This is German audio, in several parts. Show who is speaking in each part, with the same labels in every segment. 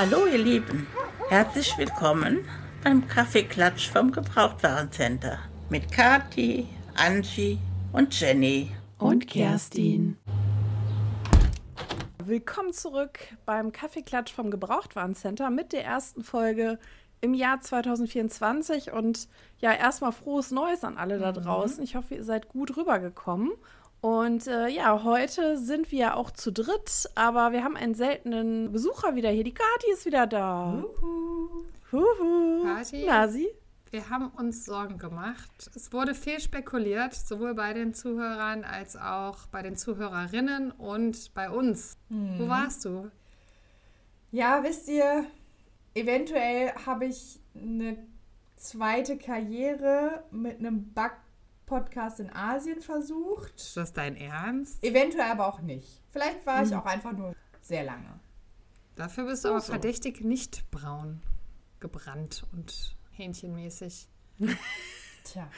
Speaker 1: Hallo ihr Lieben, herzlich willkommen beim Kaffeeklatsch vom Gebrauchtwarencenter mit Kati, Angie und Jenny.
Speaker 2: Und Kerstin.
Speaker 3: Willkommen zurück beim Kaffeeklatsch vom Gebrauchtwarencenter mit der ersten Folge im Jahr 2024 und ja, erstmal frohes Neues an alle da draußen. Ich hoffe, ihr seid gut rübergekommen. Und äh, ja, heute sind wir auch zu dritt, aber wir haben einen seltenen Besucher wieder hier. Die Kati ist wieder da.
Speaker 2: Uhu.
Speaker 3: Huhu.
Speaker 2: Kati?
Speaker 3: Nasi?
Speaker 2: Wir haben uns Sorgen gemacht. Es wurde viel spekuliert, sowohl bei den Zuhörern als auch bei den Zuhörerinnen und bei uns. Wo warst du?
Speaker 4: Ja, wisst ihr, eventuell habe ich eine zweite Karriere mit einem Back-Podcast in Asien versucht.
Speaker 2: Ist das dein Ernst?
Speaker 4: Eventuell aber auch nicht. Vielleicht war ich auch einfach nur sehr lange.
Speaker 2: Dafür bist du aber verdächtig nicht braun gebrannt und hähnchenmäßig.
Speaker 4: Tja,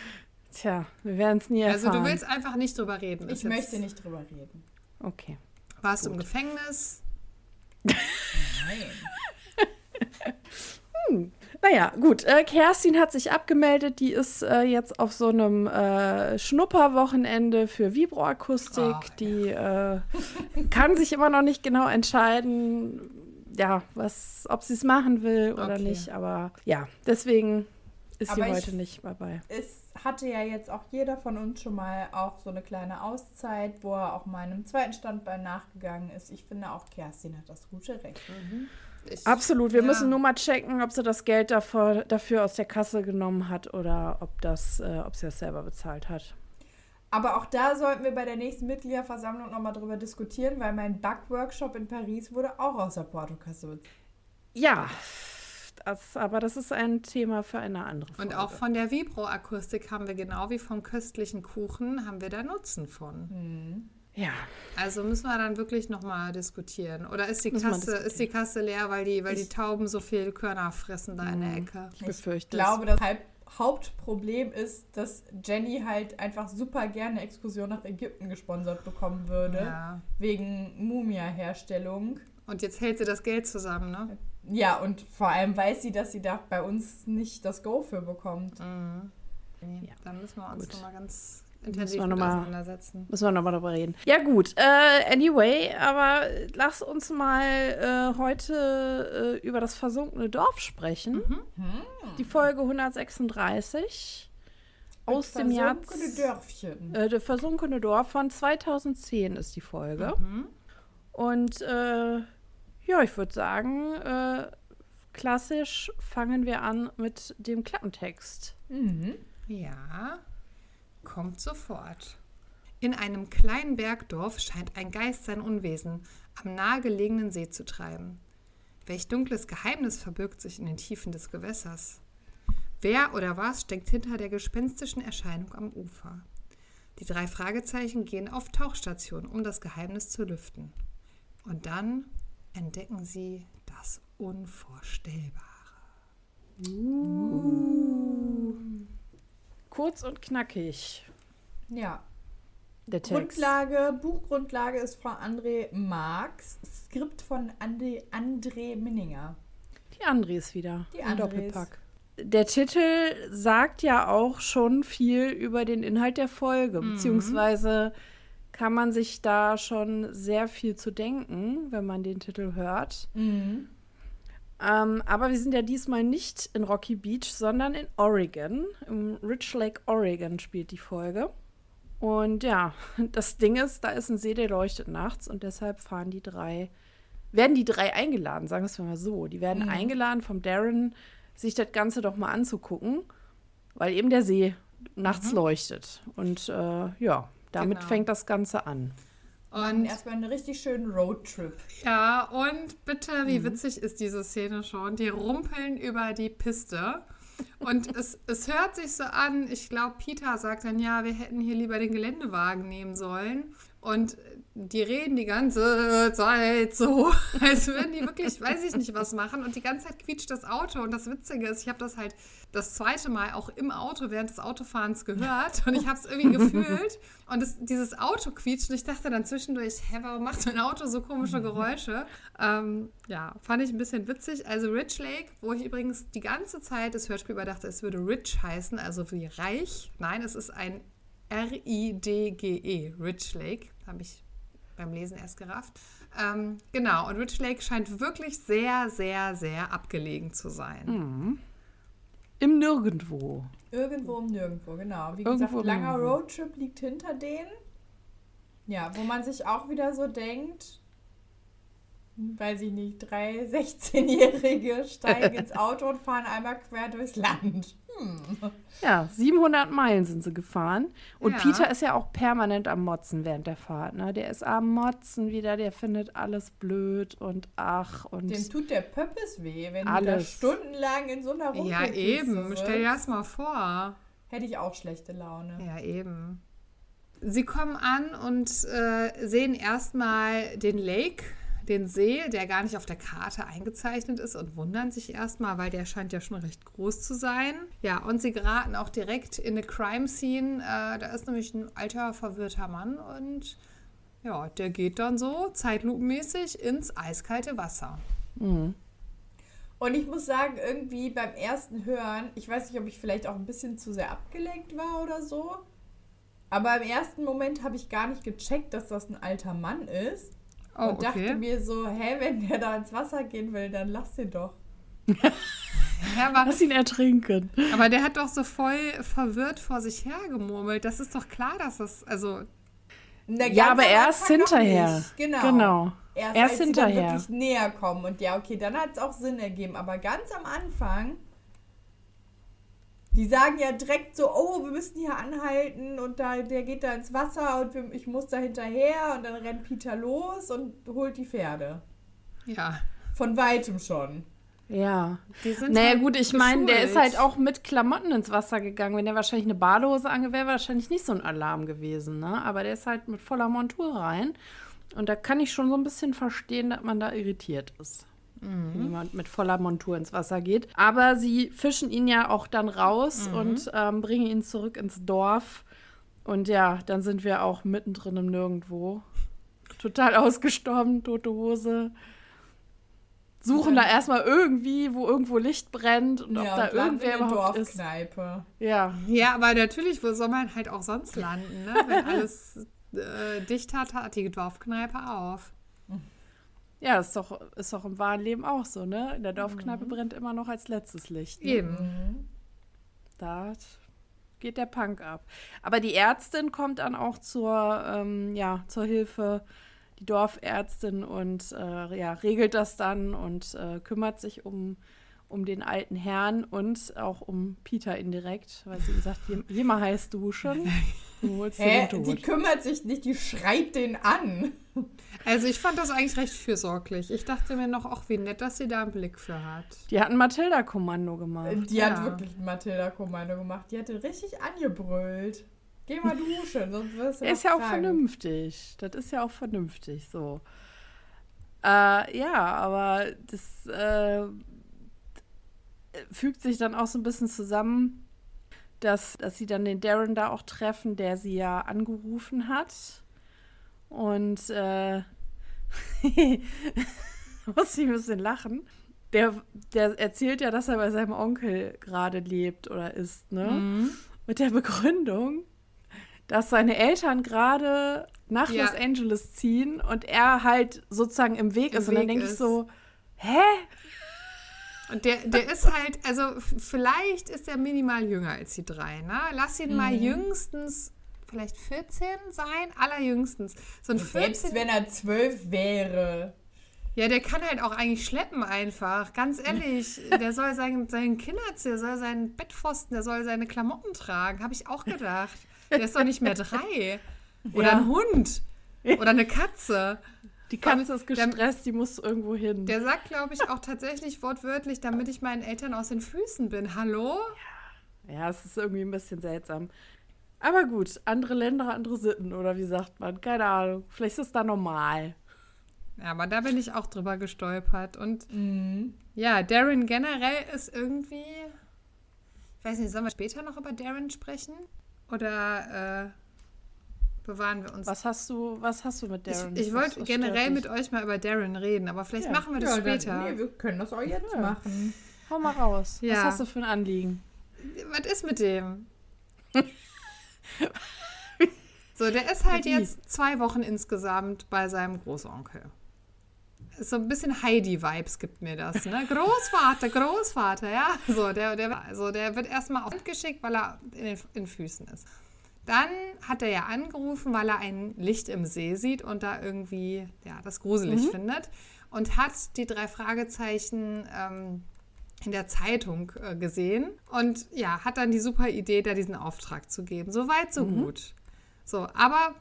Speaker 3: Tja, wir werden es nie erfahren.
Speaker 2: Also du willst einfach nicht drüber reden.
Speaker 4: ich möchte nicht drüber reden.
Speaker 3: Okay.
Speaker 2: Warst du im Gefängnis?
Speaker 4: Nein.
Speaker 3: Naja, gut. Äh, Kerstin hat sich abgemeldet. Die ist äh, jetzt auf so einem äh, Schnupperwochenende für Vibroakustik.
Speaker 2: Ach,
Speaker 3: die äh, kann sich immer noch nicht genau entscheiden, ja, was, ob sie es machen will oder
Speaker 2: Okay.
Speaker 3: nicht. Aber ja, deswegen ist sie
Speaker 4: Aber ich-
Speaker 3: heute nicht dabei.
Speaker 4: Es hatte ja jetzt auch jeder von uns schon mal auch so eine kleine Auszeit, wo er auch meinem zweiten Standbein nachgegangen ist. Ich finde auch Kerstin hat das gute Recht.
Speaker 2: Ich,
Speaker 3: Absolut. Wir
Speaker 2: Ja.
Speaker 3: müssen nur mal checken, ob sie das Geld davor, dafür aus der Kasse genommen hat oder ob, das, äh, ob sie das selber bezahlt hat.
Speaker 4: Aber auch da sollten wir bei der nächsten Mitgliederversammlung nochmal drüber diskutieren, weil mein Backworkshop in Paris wurde auch aus der Portokasse bezahlt.
Speaker 3: Ja, das, aber das ist ein Thema für eine andere Folge.
Speaker 2: Und auch von der Vibroakustik haben wir genau wie vom köstlichen Kuchen, haben wir da Nutzen von.
Speaker 3: Ja,
Speaker 2: Also müssen wir dann wirklich nochmal diskutieren. Oder ist die, Kasse, ist die Kasse leer, weil die, weil die Tauben so viel Körner fressen da in der Ecke?
Speaker 3: ich befürchte
Speaker 4: Ich glaube, das Hauptproblem ist, dass Jenny halt einfach super gerne eine Exkursion nach Ägypten gesponsert bekommen würde.
Speaker 2: Ja.
Speaker 4: Wegen Mumia-Herstellung.
Speaker 2: Und jetzt hält sie das Geld zusammen, ne?
Speaker 4: Ja, und vor allem weiß sie, dass sie da bei uns nicht das Go für bekommt.
Speaker 2: Nee,
Speaker 3: Ja.
Speaker 2: Dann müssen wir uns nochmal ganz
Speaker 3: Müssen
Speaker 2: intensiv
Speaker 3: wir
Speaker 2: mit
Speaker 3: noch mal-
Speaker 2: auseinandersetzen.
Speaker 3: Müssen wir nochmal drüber reden. Ja, gut. Äh, anyway, aber lass uns mal äh, heute äh, über das versunkene Dorf sprechen. Die Folge 136 aus dem Jahr.
Speaker 4: Versunkene Dörfchen.
Speaker 3: Äh, das versunkene Dorf von 2010 ist die Folge. Und äh, ja, ich würde sagen, äh, klassisch fangen wir an mit dem Klappentext.
Speaker 4: Mhm.
Speaker 2: Ja, kommt sofort. In einem kleinen Bergdorf scheint ein Geist sein Unwesen am nahegelegenen See zu treiben. Welch dunkles Geheimnis verbirgt sich in den Tiefen des Gewässers? Wer oder was steckt hinter der gespenstischen Erscheinung am Ufer? Die drei Fragezeichen gehen auf Tauchstation, um das Geheimnis zu lüften. Und dann entdecken sie das Unvorstellbare.
Speaker 3: Kurz und knackig,
Speaker 4: Ja.
Speaker 3: der Text.
Speaker 4: Grundlage, Buchgrundlage ist von André Marx, Skript von André, André Minninger.
Speaker 3: Die André ist wieder.
Speaker 4: Die
Speaker 3: im
Speaker 4: André
Speaker 3: Doppelpack. Der Titel sagt ja auch schon viel über den Inhalt der Folge, beziehungsweise kann man sich da schon sehr viel zu denken, wenn man den Titel hört. Ähm, aber wir sind ja diesmal nicht in Rocky Beach, sondern in Oregon. Im Rich Lake, Oregon spielt die Folge. Und ja, das Ding ist, da ist ein See, der leuchtet nachts und deshalb fahren die drei, werden die drei eingeladen, sagen wir es mal so. Die werden eingeladen vom Darren, sich das Ganze doch mal anzugucken, weil eben der See nachts leuchtet. Und äh, ja, damit
Speaker 2: Genau.
Speaker 3: fängt das Ganze an.
Speaker 4: Und erstmal einen richtig schönen Roadtrip.
Speaker 2: Ja, und bitte, wie witzig ist diese Szene schon? Die rumpeln über die Piste. Und es, es hört sich so an, ich glaube, Peter sagt dann, ja, wir hätten hier lieber den Geländewagen nehmen sollen. Und die reden die ganze Zeit so, als würden die wirklich, weiß ich nicht, was machen. Und die ganze Zeit quietscht das Auto. Und das Witzige ist, ich habe das halt das zweite Mal auch im Auto während des Autofahrens gehört. Und ich habe es irgendwie gefühlt. Und das, dieses Auto quietscht. Und ich dachte dann zwischendurch, hä, warum macht mein Auto so komische Geräusche? Ähm, ja, fand ich ein bisschen witzig. Also Rich Lake, wo ich übrigens die ganze Zeit das Hörspiel über dachte, es würde Rich heißen, also wie reich. Nein, es ist ein R-I-D-G-E, Rich Lake. Habe ich beim Lesen erst gerafft. Ähm, genau, und Rich Lake scheint wirklich sehr, sehr, sehr abgelegen zu sein.
Speaker 3: Mhm. Im Nirgendwo.
Speaker 4: Irgendwo um nirgendwo, genau. Wie
Speaker 3: Irgendwo
Speaker 4: gesagt, langer
Speaker 3: nirgendwo.
Speaker 4: Roadtrip liegt hinter denen. Ja, wo man sich auch wieder so denkt, weiß ich nicht, drei 16-Jährige steigen ins Auto und fahren einmal quer durchs Land. Hm.
Speaker 3: Ja, 700 Meilen sind sie gefahren. Und
Speaker 2: Ja.
Speaker 3: Peter ist ja auch permanent am Motzen während der Fahrt. Ne? Der ist am Motzen wieder, der findet alles blöd und ach und
Speaker 4: Dem tut der Pöppes weh, wenn du da
Speaker 3: Alles.
Speaker 4: stundenlang in so einer
Speaker 2: Ja,
Speaker 4: Rumpelkiste
Speaker 2: eben.
Speaker 4: sitzt.
Speaker 2: Stell dir das mal vor.
Speaker 4: Hätte ich auch schlechte Laune.
Speaker 2: Ja, eben. Sie kommen an und äh, sehen erstmal den Lake, den See, der gar nicht auf der Karte eingezeichnet ist und wundern sich erstmal, weil der scheint ja schon recht groß zu sein. Ja, und sie geraten auch direkt in eine Crime Scene. Äh, da ist nämlich ein alter, verwirrter Mann und ja, der geht dann so zeitlupenmäßig ins eiskalte Wasser.
Speaker 4: Und ich muss sagen, irgendwie beim ersten Hören, ich weiß nicht, ob ich vielleicht auch ein bisschen zu sehr abgelenkt war oder so, aber im ersten Moment habe ich gar nicht gecheckt, dass das ein alter Mann ist.
Speaker 2: Oh,
Speaker 4: und dachte
Speaker 2: okay.
Speaker 4: mir so, hä, wenn der da ins Wasser gehen will, dann lass den doch.
Speaker 2: Ja, aber,
Speaker 3: lass ihn ertrinken.
Speaker 2: aber der hat doch so voll verwirrt vor sich her gemurmelt. Das ist doch klar, dass das, also
Speaker 3: Ja, aber erst hinterher.
Speaker 4: Genau.
Speaker 3: Genau.
Speaker 4: Erst,
Speaker 3: Erst
Speaker 4: als sie
Speaker 3: hinterher.
Speaker 4: dann wirklich näher kommen. Und ja, okay, dann hat es auch Sinn ergeben. Aber ganz am Anfang, die sagen ja direkt so, oh, wir müssen hier anhalten und da, der geht da ins Wasser und wir, ich muss da hinterher und dann rennt Peter los und holt die Pferde.
Speaker 2: ja.
Speaker 4: Von weitem schon.
Speaker 3: Ja.
Speaker 2: Die sind
Speaker 3: Naja,
Speaker 2: halt
Speaker 3: gut, ich meine, der ist halt auch mit Klamotten ins Wasser gegangen. Wenn der wahrscheinlich eine Badehose ange wäre, wahrscheinlich nicht so ein Alarm gewesen, ne? Aber der ist halt mit voller Montur rein. Und da kann ich schon so ein bisschen verstehen, dass man da irritiert ist. Wenn jemand mit voller Montur ins Wasser geht. Aber sie fischen ihn ja auch dann raus und ähm, bringen ihn zurück ins Dorf. Und ja, dann sind wir auch mittendrin im Nirgendwo. Total ausgestorben, tote Hose. Suchen da erstmal irgendwie, wo irgendwo Licht brennt und ob
Speaker 4: ja,
Speaker 3: da
Speaker 4: und
Speaker 3: irgendwer
Speaker 4: in
Speaker 3: überhaupt ist.
Speaker 4: Dorfkneipe.
Speaker 3: Ja,
Speaker 2: Ja, aber natürlich, wo soll man halt auch sonst landen, ne? Wenn alles äh, dicht hat, hat die Dorfkneipe auf.
Speaker 3: Ja, ist doch, ist doch im wahren Leben auch so, ne? In der Dorfkneipe brennt immer noch als letztes Licht. Ne?
Speaker 2: Eben.
Speaker 3: Da geht der Punk ab. Aber die Ärztin kommt dann auch zur, ähm, ja, zur Hilfe, die Dorfärztin und äh, ja, regelt das dann und äh, kümmert sich um, um den alten Herrn und auch um Peter indirekt, weil sie ihm sagt, geh, geh mal heiß duschen, du holst
Speaker 4: Hä?
Speaker 3: den
Speaker 4: Die
Speaker 3: Tod.
Speaker 4: kümmert sich nicht, die schreit den an.
Speaker 2: Also ich fand das eigentlich recht fürsorglich. Ich dachte mir noch, auch wie nett, dass sie da einen Blick für hat.
Speaker 3: Die hat ein Matilda-Kommando gemacht.
Speaker 4: Die
Speaker 2: Ja.
Speaker 4: hat wirklich ein Matilda-Kommando gemacht. Die hatte richtig angebrüllt. Geh mal duschen, sonst wirst du
Speaker 3: Ist ja auch
Speaker 4: krank.
Speaker 3: vernünftig. Das ist ja auch vernünftig so. Äh, ja, aber das äh, fügt sich dann auch so ein bisschen zusammen, dass, dass sie dann den Darren da auch treffen, der sie ja angerufen hat. Und äh, muss ich ein bisschen lachen. Der, der erzählt ja, dass er bei seinem Onkel gerade lebt oder ist, ne? Mit der Begründung, dass seine Eltern gerade nach
Speaker 2: Ja.
Speaker 3: Los Angeles ziehen und er halt sozusagen im Weg
Speaker 2: Im
Speaker 3: ist. Und dann denke ich so, hä?
Speaker 2: Und der, der ist halt, also vielleicht ist er minimal jünger als die drei, ne? Lass ihn mal jüngstens, vielleicht 14 sein, allerjüngstens. So ein
Speaker 4: Selbst
Speaker 2: 14
Speaker 4: wenn er zwölf wäre.
Speaker 2: Ja, der kann halt auch eigentlich schleppen einfach. Ganz ehrlich, der soll sein, sein Kinderzimmer, der soll seinen Bettpfosten, der soll seine Klamotten tragen. Habe ich auch gedacht. Der ist doch nicht mehr drei. Oder
Speaker 3: Ja.
Speaker 2: ein Hund. Oder eine Katze.
Speaker 3: Die Katze ist
Speaker 2: der-
Speaker 3: gestresst, die muss irgendwo hin.
Speaker 2: Der sagt, glaube ich, auch tatsächlich wortwörtlich, damit ich meinen Eltern aus den Füßen bin. Hallo?
Speaker 3: ja, es ist irgendwie ein bisschen seltsam. Aber gut, andere Länder, andere Sitten, oder wie sagt man? Keine Ahnung. Vielleicht ist das da normal.
Speaker 2: Ja, aber da bin ich auch drüber gestolpert. Und ja, Darren generell ist irgendwie. Ich weiß nicht, sollen wir später noch über Darren sprechen? Oder äh, bewahren wir uns?
Speaker 3: Was hast du, was hast du mit Darren?
Speaker 2: ich ich wollte generell mit euch mal über Darren reden, aber vielleicht
Speaker 3: Ja.
Speaker 2: machen wir das
Speaker 4: Ja, dann-
Speaker 2: später.
Speaker 4: nee, wir können das auch jetzt
Speaker 3: Ja.
Speaker 4: machen.
Speaker 3: Hau mal raus.
Speaker 2: Ja.
Speaker 3: Was hast du für ein Anliegen?
Speaker 2: Was ist mit dem? so, der ist halt jetzt zwei Wochen insgesamt bei seinem Großonkel. So ein bisschen Heidi-Vibes gibt mir das, ne? Großvater, Großvater, ja. So, der, der, also der wird erstmal auf geschickt, weil er in den in Füßen ist. Dann hat er ja angerufen, weil er ein Licht im See sieht und da irgendwie ja, das gruselig findet. Und hat die drei Fragezeichen ähm, in der Zeitung äh, gesehen und ja, hat dann die super Idee, da diesen Auftrag zu geben. So weit, so gut. So, aber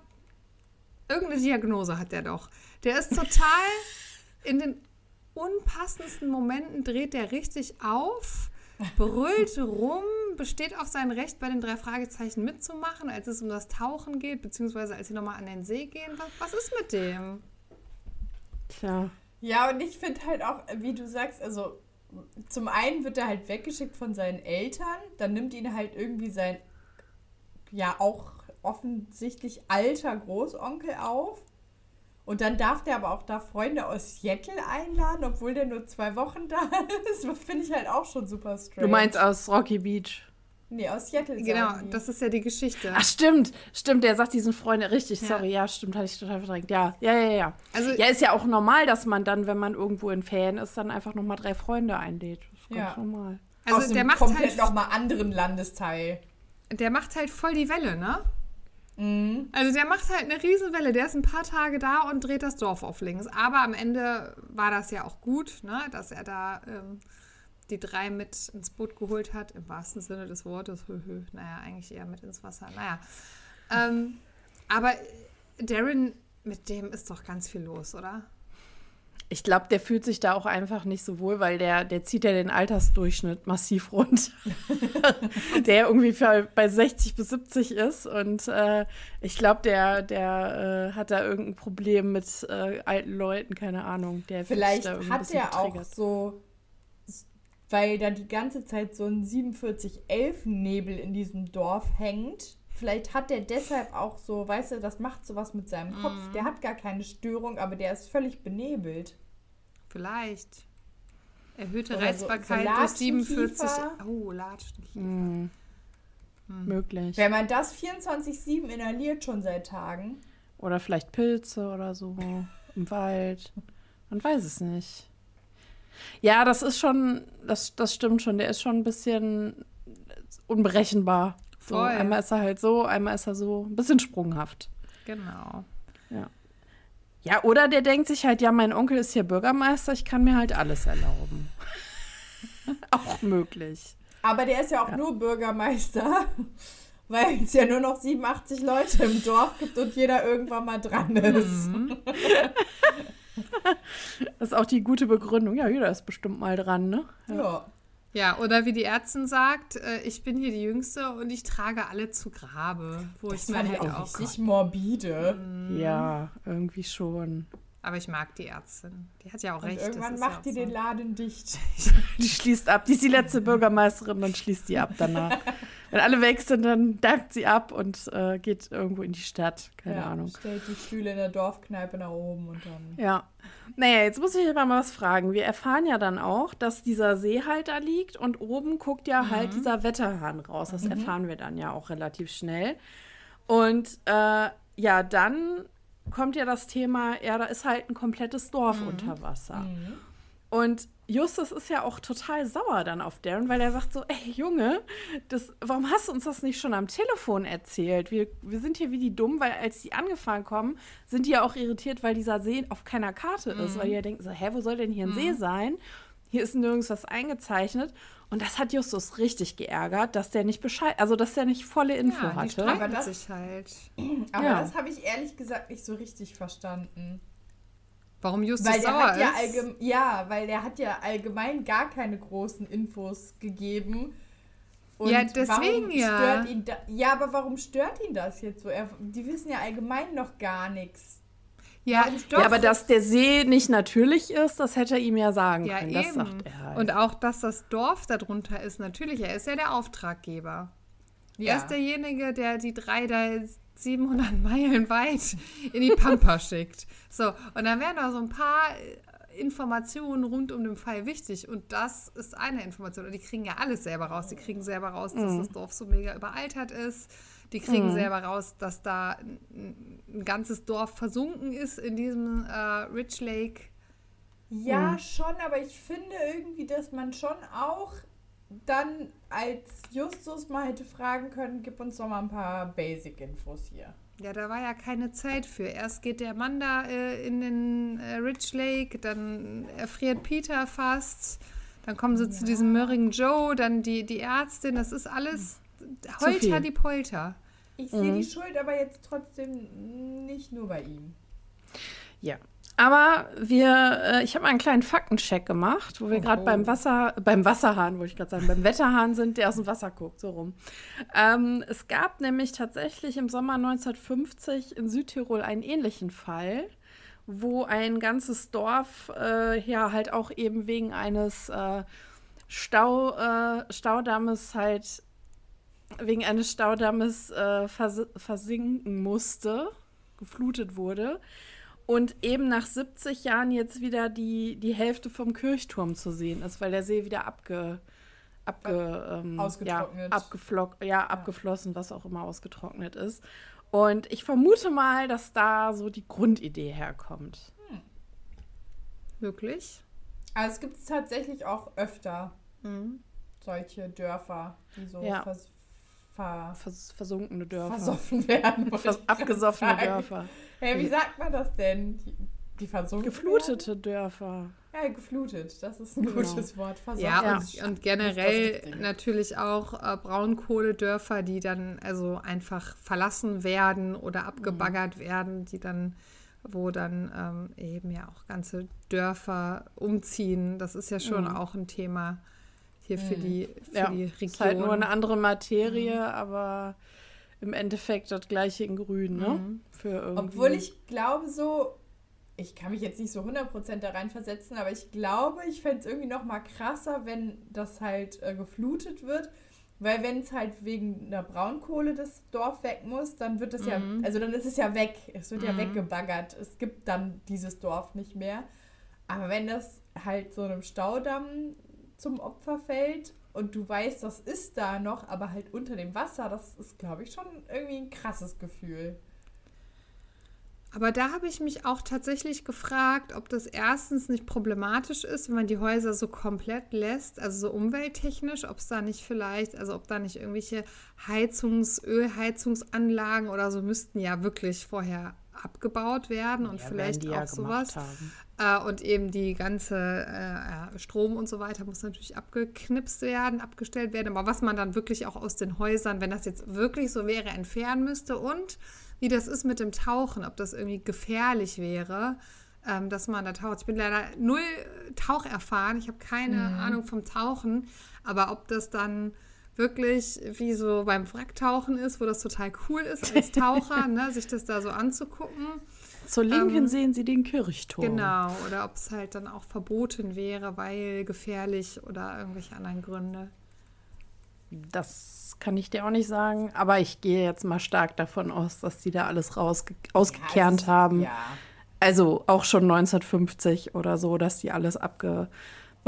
Speaker 2: irgendeine Diagnose hat der doch. Der ist total in den unpassendsten Momenten dreht der richtig auf, brüllt rum, besteht auf sein Recht, bei den drei Fragezeichen mitzumachen, als es um das Tauchen geht, beziehungsweise als sie nochmal an den See gehen. Was, was ist mit dem?
Speaker 3: Tja.
Speaker 4: Ja, und ich finde halt auch, wie du sagst, also zum einen wird er halt weggeschickt von seinen Eltern, dann nimmt ihn halt irgendwie sein, ja auch offensichtlich alter Großonkel auf. Und dann darf der aber auch da Freunde aus Seattle einladen, obwohl der nur zwei Wochen da ist. Das finde ich halt auch schon super strange.
Speaker 3: Du meinst aus Rocky Beach.
Speaker 4: Nee, aus Seattle.
Speaker 2: Genau,
Speaker 4: sagen die.
Speaker 2: das ist ja die Geschichte.
Speaker 3: Ach, stimmt. Stimmt, der sagt diesen Freunde. Richtig,
Speaker 2: Ja.
Speaker 3: sorry. Ja, stimmt, hatte ich total verdrängt. Ja, ja, ja, ja.
Speaker 2: Also-
Speaker 3: ja, ist ja auch normal, dass man dann, wenn man irgendwo in Ferien ist, dann einfach nochmal drei Freunde einlädt. Das ist ganz
Speaker 4: Ja.
Speaker 3: normal.
Speaker 4: aus
Speaker 2: Also
Speaker 4: einem
Speaker 2: der macht
Speaker 4: komplett
Speaker 2: halt,
Speaker 4: nochmal anderen Landesteil.
Speaker 2: der macht halt voll die Welle, ne?
Speaker 4: Mhm.
Speaker 2: Also der macht halt eine Riesenwelle. Der ist ein paar Tage da und dreht das Dorf auf links. Aber am Ende war das ja auch gut, ne? dass er da ähm, die drei mit ins Boot geholt hat, im wahrsten Sinne des Wortes. Hö, hö. Naja, eigentlich eher mit ins Wasser. Naja. Ähm, aber Darren, mit dem ist doch ganz viel los, oder?
Speaker 3: Ich glaube, der fühlt sich da auch einfach nicht so wohl, weil der, der zieht ja den Altersdurchschnitt massiv runter. der irgendwie für, bei 60 bis 70 ist. Und äh, ich glaube, der, der äh, hat da irgendein Problem mit äh, alten Leuten, keine Ahnung. Der
Speaker 4: Vielleicht hat er auch so, weil da die ganze Zeit so ein 47-11-Nebel in diesem Dorf hängt. Vielleicht hat er deshalb auch so, weißt du, das macht sowas mit seinem Kopf.
Speaker 3: Mhm.
Speaker 4: Der hat gar keine Störung, aber der ist völlig benebelt.
Speaker 2: Vielleicht. Erhöhte
Speaker 4: Oder so- so
Speaker 2: Reizbarkeit durch 47.
Speaker 4: Latschenkiefer.
Speaker 2: Oh, Latschenkiefer.
Speaker 3: Hm. Möglich.
Speaker 4: Wenn man das 24-7 inhaliert schon seit Tagen,
Speaker 3: Oder vielleicht Pilze oder so im Wald. Man weiß es nicht. Ja, das ist schon, das, das stimmt schon. Der ist schon ein bisschen unberechenbar. So,
Speaker 2: Voll.
Speaker 3: einmal ist er halt so, einmal ist er so. Ein bisschen sprunghaft.
Speaker 2: Genau.
Speaker 3: Ja, oder der denkt sich halt, ja, mein Onkel ist hier Bürgermeister, ich kann mir halt alles erlauben. Auch möglich.
Speaker 4: aber der ist ja auch nur Bürgermeister, weil es ja nur noch 87 Leute im Dorf gibt und jeder irgendwann mal dran ist.
Speaker 3: Mhm. Das ist auch die gute Begründung. Ja, jeder ist bestimmt mal dran, ne?
Speaker 4: Ja.
Speaker 2: Ja, oder wie die Ärztin sagt, äh, ich bin hier die Jüngste und ich trage alle zu Grabe. Wo
Speaker 4: Das
Speaker 2: ich mir halt
Speaker 4: auch
Speaker 2: auch.
Speaker 4: richtig morbide.
Speaker 3: Ja, irgendwie schon.
Speaker 2: Aber ich mag die Ärztin. Die hat ja auch
Speaker 4: Und
Speaker 2: recht.
Speaker 4: irgendwann macht
Speaker 2: ja
Speaker 4: die
Speaker 2: so.
Speaker 4: den Laden dicht.
Speaker 3: Die schließt ab. Die ist die letzte Bürgermeisterin, dann schließt die ab danach. Wenn alle weg sind, dann dankt sie ab und äh, geht irgendwo in die Stadt. Keine
Speaker 4: ja,
Speaker 3: Ahnung.
Speaker 4: Stellt die Stühle in der Dorfkneipe nach oben und dann.
Speaker 3: Ja. Naja, jetzt muss ich aber mal was fragen. Wir erfahren ja dann auch, dass dieser See halt da liegt und oben guckt ja halt dieser Wetterhahn raus. Das erfahren wir dann ja auch relativ schnell. Und äh, ja, dann kommt ja das Thema, ja, da ist halt ein komplettes Dorf unter Wasser. Und Justus ist ja auch total sauer dann auf Darren, weil er sagt so, ey Junge, das, warum hast du uns das nicht schon am Telefon erzählt? Wir, wir sind hier wie die dumm, weil als die angefahren kommen, sind die ja auch irritiert, weil dieser See auf keiner Karte ist, weil die ja denken so, hä, wo soll denn hier ein See sein? Hier ist nirgends was eingezeichnet. Und das hat Justus richtig geärgert, dass der nicht Bescheid, also dass der nicht volle Info
Speaker 2: Ja, die
Speaker 3: hatte.
Speaker 4: Aber das-
Speaker 2: sich halt.
Speaker 4: Aber
Speaker 3: Ja.
Speaker 4: das habe ich ehrlich gesagt nicht so richtig verstanden.
Speaker 2: Warum Justus
Speaker 4: Weil
Speaker 2: sauer
Speaker 4: hat ja,
Speaker 2: ist?
Speaker 4: ja, weil der hat ja allgemein gar keine großen Infos gegeben. Und
Speaker 2: Ja, deswegen
Speaker 4: warum
Speaker 2: ja.
Speaker 4: Stört ihn da, ja, aber warum stört ihn das jetzt so? Er, die wissen ja allgemein noch gar nichts.
Speaker 2: Ja.
Speaker 3: Ja, aber dass der See nicht natürlich ist, das hätte er ihm ja sagen
Speaker 2: Ja,
Speaker 3: können. Das
Speaker 2: eben.
Speaker 3: sagt er halt.
Speaker 2: Und auch, dass das Dorf darunter ist, natürlich, er ist ja der Auftraggeber.
Speaker 4: Ja.
Speaker 2: Er ist derjenige, der die drei da 700 Meilen weit in die Pampa schickt. So, und dann wären da so ein paar äh, Informationen rund um den Fall wichtig. Und das ist eine Information. Und die kriegen ja alles selber raus. Die kriegen selber raus, dass das Dorf so mega überaltert ist. Die kriegen selber raus, dass da ein, ein ganzes Dorf versunken ist in diesem äh, Rich Lake.
Speaker 4: Ja, schon, aber ich finde irgendwie, dass man schon auch dann als Justus mal hätte fragen können, gib uns doch mal ein paar Basic-Infos hier.
Speaker 2: Ja, da war ja keine Zeit für. Erst geht der Mann da äh, in den äh, Rich Lake, dann erfriert Peter fast, dann kommen sie zu diesem mürrigen Joe, dann die, die Ärztin, das ist alles Holter
Speaker 3: viel.
Speaker 2: die Polter.
Speaker 4: Ich sehe die Schuld aber jetzt trotzdem nicht nur bei ihm.
Speaker 3: Ja. Aber wir, äh, ich habe mal einen kleinen Faktencheck gemacht, wo wir gerade
Speaker 4: Oh.
Speaker 3: beim Wasser, beim Wasserhahn, wollte ich gerade sagen, beim Wetterhahn sind, der aus dem Wasser guckt, so rum. Ähm, es gab nämlich tatsächlich im Sommer 1950 in Südtirol einen ähnlichen Fall, wo ein ganzes Dorf äh, ja halt auch eben wegen eines äh, Stau, äh, Staudammes halt wegen eines Staudammes äh, vers versinken musste, geflutet wurde. Und eben nach 70 Jahren jetzt wieder die, die Hälfte vom Kirchturm zu sehen ist, weil der See wieder abge, abge, ähm. Ja, abgeflock, ja, abgeflossen, was auch immer ausgetrocknet ist. Und ich vermute mal, dass da so die Grundidee herkommt.
Speaker 2: Wirklich?
Speaker 4: Also es gibt es tatsächlich auch öfter, solche Dörfer, die so
Speaker 3: Ja.
Speaker 4: vers ver
Speaker 3: Vers versunkene Dörfer.
Speaker 4: versoffen werden.
Speaker 3: Vers abgesoffene
Speaker 4: sagen.
Speaker 3: Dörfer.
Speaker 4: Hey, wie sagt man das denn? Die, die versunken
Speaker 3: Geflutete Dörfer.
Speaker 4: Werden? Ja, geflutet. Das ist ein
Speaker 3: Genau.
Speaker 4: gutes Wort. Versoffen.
Speaker 2: Ja,
Speaker 3: Ja.
Speaker 2: Und, und generell natürlich auch äh, Braunkohledörfer, die dann also einfach verlassen werden oder abgebaggert werden, die dann, wo dann ähm, eben ja auch ganze Dörfer umziehen. Das ist ja schon auch ein Thema hier für die, für
Speaker 3: Ja,
Speaker 2: die Region.
Speaker 3: ist halt nur eine andere Materie, aber im Endeffekt das gleiche in Grün, ne? Für irgendwie.
Speaker 4: Obwohl ich glaube so, ich kann mich jetzt nicht so 100% da reinversetzen, aber ich glaube, ich fände es irgendwie noch mal krasser, wenn das halt äh, geflutet wird. Weil wenn es halt wegen einer Braunkohle das Dorf weg muss, dann wird es ja, also dann ist es ja weg. Es wird ja weggebaggert. Es gibt dann dieses Dorf nicht mehr. Aber wenn das halt so einem Staudamm zum Opfer fällt und du weißt, das ist da noch, aber halt unter dem Wasser, das ist, glaube ich, schon irgendwie ein krasses Gefühl.
Speaker 2: Aber da habe ich mich auch tatsächlich gefragt, ob das erstens nicht problematisch ist, wenn man die Häuser so komplett lässt, also so umwelttechnisch, ob es da nicht vielleicht, also ob da nicht irgendwelche Heizungs-, Ölheizungsanlagen oder so müssten ja wirklich vorher abgebaut werden und
Speaker 3: Ja,
Speaker 2: vielleicht
Speaker 3: die ja
Speaker 2: auch sowas.
Speaker 3: haben.
Speaker 2: Äh, und eben die ganze äh, Strom und so weiter muss natürlich abgeknipst werden, abgestellt werden. Aber was man dann wirklich auch aus den Häusern, wenn das jetzt wirklich so wäre, entfernen müsste und wie das ist mit dem Tauchen, ob das irgendwie gefährlich wäre, ähm, dass man da taucht. Ich bin leider null Tauch erfahren, ich habe keine Ahnung vom Tauchen, aber ob das dann wirklich wie so beim Wracktauchen ist, wo das total cool ist als Taucher, ne, sich das da so anzugucken.
Speaker 3: Zur Linken sehen Sie den Kirchturm.
Speaker 2: Genau, oder ob es halt dann auch verboten wäre, weil gefährlich oder irgendwelche anderen Gründe.
Speaker 3: Das kann ich dir auch nicht sagen, aber ich gehe jetzt mal stark davon aus, dass die da alles rausge ausgekernt
Speaker 4: Ja, ist-
Speaker 3: haben.
Speaker 4: Ja.
Speaker 3: Also auch schon 1950 oder so, dass die alles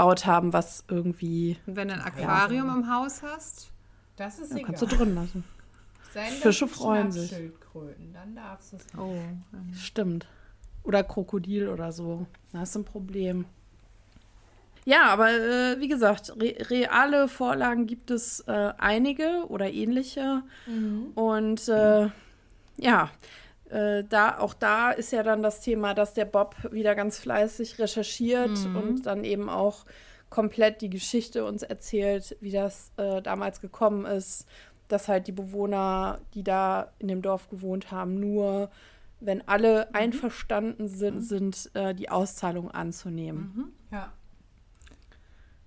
Speaker 3: abgebaut haben, was irgendwie
Speaker 2: Und wenn du ein Aquarium im Haus hast,
Speaker 4: Das ist
Speaker 3: ja,
Speaker 4: egal.
Speaker 3: kannst du drin lassen.
Speaker 4: Sein, das
Speaker 3: Fische freuen sich.
Speaker 4: Schnappschildkröten, Dann darfst du es
Speaker 2: oh,
Speaker 3: Stimmt. Oder Krokodil oder so. Da ist ein Problem. Ja, aber äh, wie gesagt, re reale Vorlagen gibt es äh, einige oder ähnliche. Und äh, ja, äh, da, auch da ist ja dann das Thema, dass der Bob wieder ganz fleißig recherchiert und dann eben auch komplett die Geschichte uns erzählt, wie das äh, damals gekommen ist, dass halt die Bewohner, die da in dem Dorf gewohnt haben, nur wenn alle einverstanden sind, sind äh, die Auszahlung anzunehmen.
Speaker 4: Ja.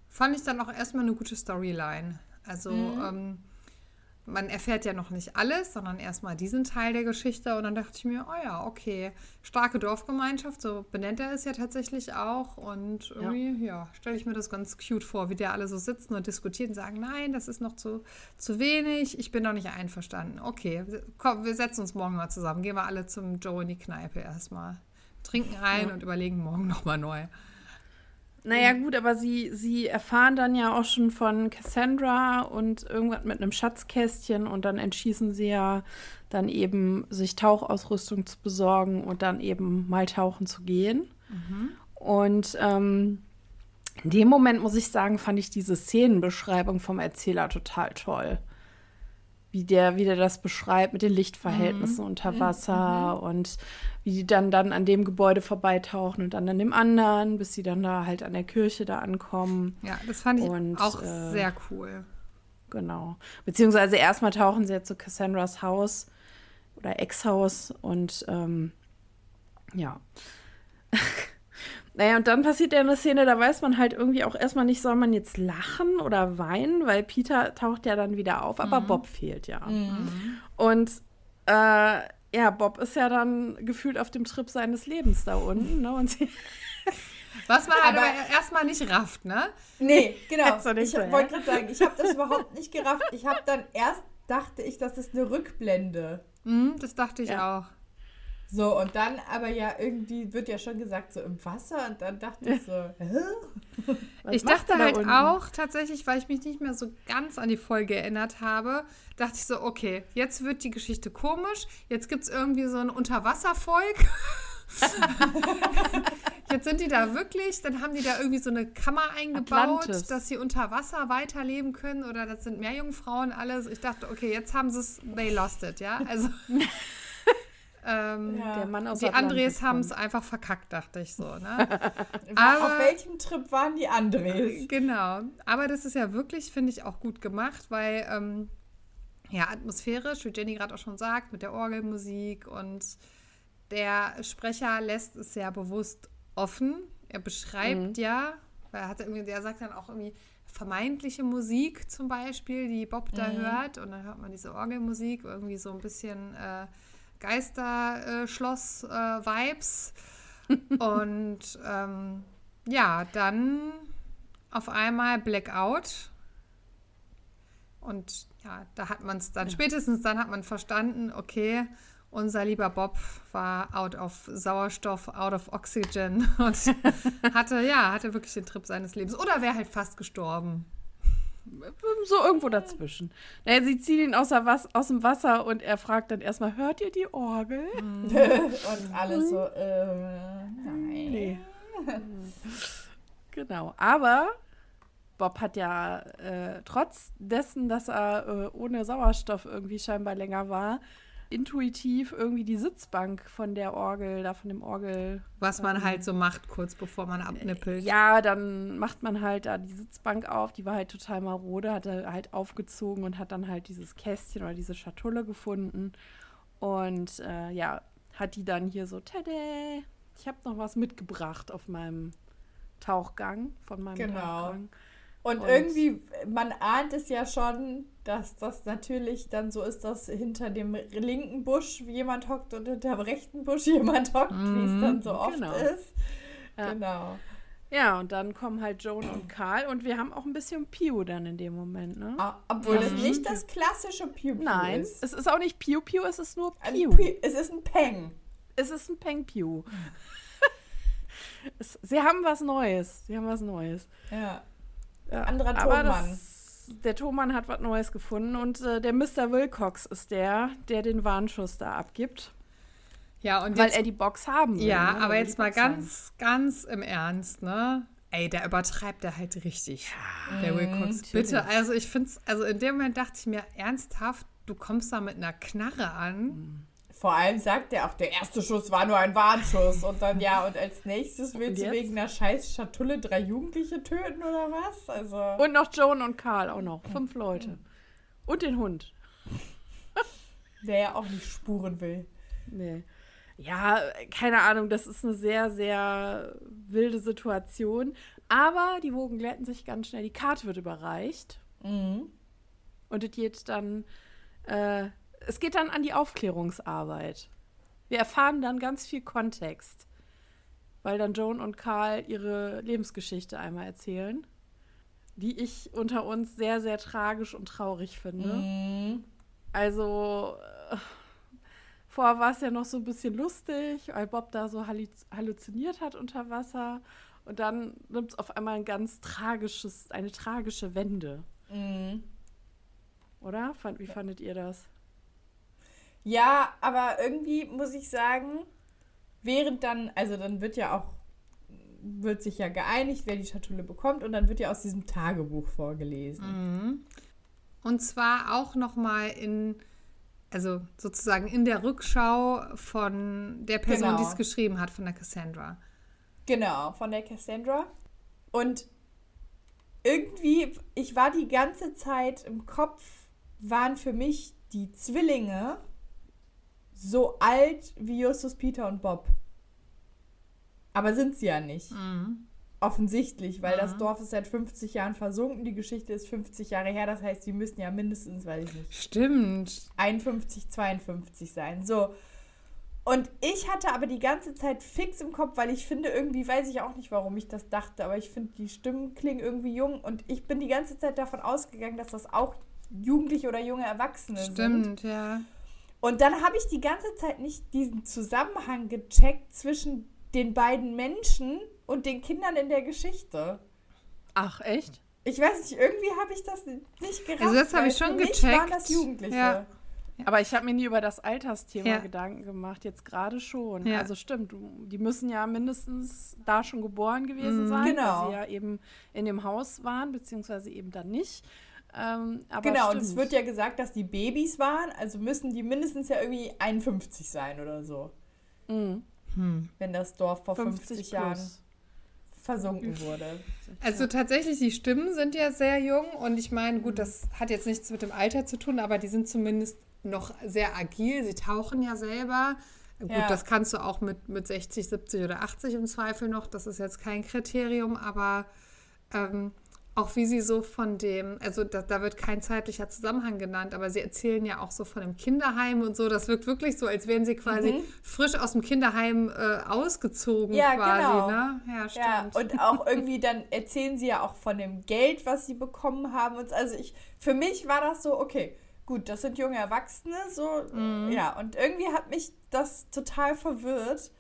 Speaker 2: fand ich dann auch erstmal eine gute Storyline. Also ähm, man erfährt ja noch nicht alles, sondern erstmal diesen Teil der Geschichte. Und dann dachte ich mir, oh ja, okay, starke Dorfgemeinschaft, so benennt er es ja tatsächlich auch. Und irgendwie, ja, stelle ich mir das ganz cute vor, wie der alle so sitzen und diskutieren und sagen, nein, das ist noch zu, zu wenig, ich bin noch nicht einverstanden. Okay, komm, wir setzen uns morgen mal zusammen, gehen wir alle zum Joe in die Kneipe erstmal. Trinken ein und überlegen morgen nochmal neu.
Speaker 3: Naja, gut, aber sie, sie erfahren dann ja auch schon von Cassandra und irgendwas mit einem Schatzkästchen und dann entschließen sie ja dann eben, sich Tauchausrüstung zu besorgen und dann eben mal tauchen zu gehen. Und ähm, in dem Moment, muss ich sagen, fand ich diese Szenenbeschreibung vom Erzähler total toll. Wie der, wie der das beschreibt mit den Lichtverhältnissen unter Wasser und wie die dann, dann an dem Gebäude vorbeitauchen und dann an dem anderen, bis sie dann da halt an der Kirche da ankommen.
Speaker 2: Ja, das fand ich
Speaker 3: Und,
Speaker 2: auch
Speaker 3: äh,
Speaker 2: sehr cool.
Speaker 3: Genau. Beziehungsweise erstmal tauchen sie ja zu Cassandras Haus oder Ex-Haus und ähm, ja. naja, und dann passiert ja eine Szene, da weiß man halt irgendwie auch erstmal nicht, soll man jetzt lachen oder weinen, weil Peter taucht ja dann wieder auf, aber Bob fehlt ja. Und äh, ja, Bob ist ja dann gefühlt auf dem Trip seines Lebens da unten. Ne? Und sie,
Speaker 2: Was man halt
Speaker 4: Aber-
Speaker 2: aber erstmal nicht rafft, ne?
Speaker 4: Nee, genau. Ich
Speaker 3: so,
Speaker 4: wollte gerade sagen, ich habe das überhaupt nicht gerafft. Ich habe dann erst dachte ich, das ist eine Rückblende.
Speaker 2: Mhm, das dachte ich
Speaker 3: Ja.
Speaker 2: auch.
Speaker 4: So, und dann aber ja irgendwie wird ja schon gesagt, so im Wasser. Und dann dachte ich so, hä?
Speaker 3: was
Speaker 2: ich dachte
Speaker 3: da
Speaker 2: halt
Speaker 3: unten?
Speaker 2: auch tatsächlich, weil ich mich nicht mehr so ganz an die Folge erinnert habe, dachte ich so, okay, jetzt wird die Geschichte komisch. Jetzt gibt es irgendwie so ein Unterwasservolk. jetzt sind die da wirklich, dann haben die da irgendwie so eine Kammer eingebaut,
Speaker 3: Atlantis.
Speaker 2: dass sie unter Wasser weiterleben können oder das sind Meerjungfrauen alles. Ich dachte, okay, jetzt haben sie es, they lost it, ja. Also ähm,
Speaker 3: Der Mann aus
Speaker 2: die Andres haben es einfach verkackt, dachte ich so. Ne?
Speaker 4: Auf
Speaker 2: Aber-
Speaker 4: welchem Trip waren die Andres?
Speaker 2: Genau. Aber das ist ja wirklich, finde ich, auch gut gemacht, weil, ähm, ja, atmosphärisch, wie Jenny gerade auch schon sagt, mit der Orgelmusik und der Sprecher lässt es ja bewusst offen. Er beschreibt ja, weil er hat irgendwie, der sagt dann auch irgendwie vermeintliche Musik zum Beispiel, die Bob da hört und dann hört man diese Orgelmusik, irgendwie so ein bisschen äh, Geisterschloss-Vibes. und ähm, ja, dann auf einmal Blackout. Und ja, da hat man es dann, spätestens dann hat man verstanden, okay, unser lieber Bob war out of Sauerstoff, out of Oxygen und hatte, ja, hatte wirklich den Trip seines Lebens. Oder wäre halt fast gestorben.
Speaker 3: So irgendwo dazwischen. Naja, sie ziehen ihn aus, aus dem Wasser und er fragt dann erstmal, hört ihr die Orgel?
Speaker 4: und alle so, äh, nein.
Speaker 3: Nee. genau. Aber Bob hat ja äh, trotz dessen, dass er äh, ohne Sauerstoff irgendwie scheinbar länger war, intuitiv irgendwie die Sitzbank von der Orgel, da von dem Orgel.
Speaker 2: Was man halt so macht, kurz bevor man abnippelt.
Speaker 3: Ja, dann macht man halt da die Sitzbank auf, die war halt total marode, hat er halt aufgezogen und hat dann halt dieses Kästchen oder diese Schatulle gefunden. Und äh, ja, hat die dann hier so, tada, ich habe noch was mitgebracht auf meinem Tauchgang, von meinem
Speaker 4: Genau.
Speaker 3: Tauchgang.
Speaker 4: Und,
Speaker 3: Und-
Speaker 4: irgendwie, man ahnt es ja schon, dass das natürlich dann so ist, dass hinter dem linken Busch jemand hockt und hinter dem rechten Busch jemand hockt, wie es dann so oft
Speaker 3: genau.
Speaker 4: ist.
Speaker 3: Ja.
Speaker 4: Genau.
Speaker 3: Ja, und dann kommen halt Joan und Karl und wir haben auch ein bisschen Pew dann in dem Moment, ne?
Speaker 4: Ah, Obwohl das
Speaker 3: Mhm.
Speaker 4: nicht das klassische Pew Pew
Speaker 3: Nein,
Speaker 4: ist.
Speaker 3: es ist auch nicht Pew Pew, es ist nur Pew.
Speaker 4: Pew- Es ist ein Peng.
Speaker 3: Es ist ein Peng Pew. es, sie haben was Neues. Sie haben was Neues.
Speaker 4: Ja.
Speaker 3: Ja,
Speaker 4: Anderer Tonmann.
Speaker 3: Der Tonmann hat was Neues gefunden und äh, der Mr. Wilcox ist der, der den Warnschuss da abgibt,
Speaker 2: Ja, und
Speaker 3: weil
Speaker 2: jetzt,
Speaker 3: er die Box haben will.
Speaker 2: ja,
Speaker 3: ne?
Speaker 2: aber
Speaker 3: Er
Speaker 2: jetzt mal
Speaker 3: Box haben.
Speaker 2: ganz, ganz im Ernst, ne? Ey, da übertreibt er halt richtig. der Wilcox. Bitte, also ich finde es, also in dem Moment dachte ich mir ernsthaft, du kommst da mit einer Knarre an.
Speaker 4: Vor allem sagt er auch, der erste Schuss war nur ein Warnschuss. Und dann, ja, und als nächstes willst du wegen einer scheiß Schatulle drei Jugendliche töten oder was? Also.
Speaker 3: Und noch Joan und Karl auch noch. Fünf Leute. Und den Hund.
Speaker 4: der ja auch nicht spuren will.
Speaker 3: Nee. Ja, keine Ahnung, das ist eine sehr, sehr wilde Situation. Aber die Wogen glätten sich ganz schnell. Die Karte wird überreicht.
Speaker 4: Mhm.
Speaker 3: Und es geht dann, äh, es geht dann an die Aufklärungsarbeit. Wir erfahren dann ganz viel Kontext, weil dann Joan und Karl ihre Lebensgeschichte einmal erzählen, die ich unter uns sehr, sehr tragisch und traurig finde.
Speaker 4: Mhm.
Speaker 3: Also, äh, vorher war es ja noch so ein bisschen lustig, weil Bob da so hallu- halluziniert hat unter Wasser. Und dann nimmt es auf einmal ein ganz tragisches, eine tragische Wende.
Speaker 4: Mhm.
Speaker 3: Oder? Fand, wie fandet ihr das?
Speaker 4: Ja, aber irgendwie muss ich sagen, während dann, also dann wird ja auch, wird sich ja geeinigt, wer die Schatulle bekommt und dann wird ja aus diesem Tagebuch vorgelesen.
Speaker 2: Und zwar auch nochmal in, also sozusagen in der Rückschau von der Person,
Speaker 4: Genau.
Speaker 2: die es geschrieben hat, von der Cassandra.
Speaker 4: Genau, von der Cassandra. Und irgendwie, ich war die ganze Zeit im Kopf, waren für mich die Zwillinge so alt wie Justus, Peter und Bob. Aber sind sie ja nicht. Offensichtlich, weil das Dorf ist seit 50 Jahren versunken, die Geschichte ist 50 Jahre her, das heißt, sie müssen ja mindestens, weiß ich nicht,
Speaker 2: Stimmt.
Speaker 4: 51, 52 sein. So. Und ich hatte aber die ganze Zeit fix im Kopf, weil ich finde, irgendwie weiß ich auch nicht, warum ich das dachte, aber ich finde, die Stimmen klingen irgendwie jung und ich bin die ganze Zeit davon ausgegangen, dass das auch Jugendliche oder junge Erwachsene sind.
Speaker 2: Stimmt, ja.
Speaker 4: Und dann habe ich die ganze Zeit nicht diesen Zusammenhang gecheckt zwischen den beiden Menschen und den Kindern in der Geschichte.
Speaker 3: Ach, echt?
Speaker 4: Ich weiß nicht, irgendwie habe ich das nicht gerafft.
Speaker 2: Also das habe ich schon
Speaker 4: mich waren
Speaker 2: gecheckt.
Speaker 4: das Jugendliche.
Speaker 2: Ja.
Speaker 3: Aber ich habe mir nie über das Altersthema
Speaker 2: Ja.
Speaker 3: Gedanken gemacht, jetzt gerade schon.
Speaker 2: Ja.
Speaker 3: Also stimmt, die müssen ja mindestens da schon geboren gewesen sein,
Speaker 4: Genau.
Speaker 3: weil sie ja eben in dem Haus waren, beziehungsweise eben dann nicht. Ähm, aber
Speaker 4: Genau, und
Speaker 3: stimmt.
Speaker 4: es wird ja gesagt, dass die Babys waren, also müssen die mindestens ja irgendwie 51 sein oder so,
Speaker 3: Mhm.
Speaker 4: wenn das Dorf vor 50,
Speaker 3: 50
Speaker 4: Jahren
Speaker 3: plus.
Speaker 4: versunken wurde.
Speaker 2: Also tatsächlich, die Stimmen sind ja sehr jung und ich meine, gut, das hat jetzt nichts mit dem Alter zu tun, aber die sind zumindest noch sehr agil. Sie tauchen ja selber. Gut,
Speaker 4: Ja.
Speaker 2: das kannst du auch mit, mit 60, 70 oder 80 im Zweifel noch. Das ist jetzt kein Kriterium, aber ähm, auch wie sie so von dem, also da, da wird kein zeitlicher Zusammenhang genannt, aber sie erzählen ja auch so von dem Kinderheim und so. Das wirkt wirklich so, als wären sie quasi frisch aus dem Kinderheim äh, ausgezogen
Speaker 4: Mhm. Ja,
Speaker 2: quasi.
Speaker 4: genau.
Speaker 2: Ne? Ja, stimmt.
Speaker 4: Ja, und auch irgendwie dann erzählen sie ja auch von dem Geld, was sie bekommen haben. Und so. also ich, für mich war das so, okay, gut, das sind junge Erwachsene, so, ja. Und irgendwie hat mich das total verwirrt.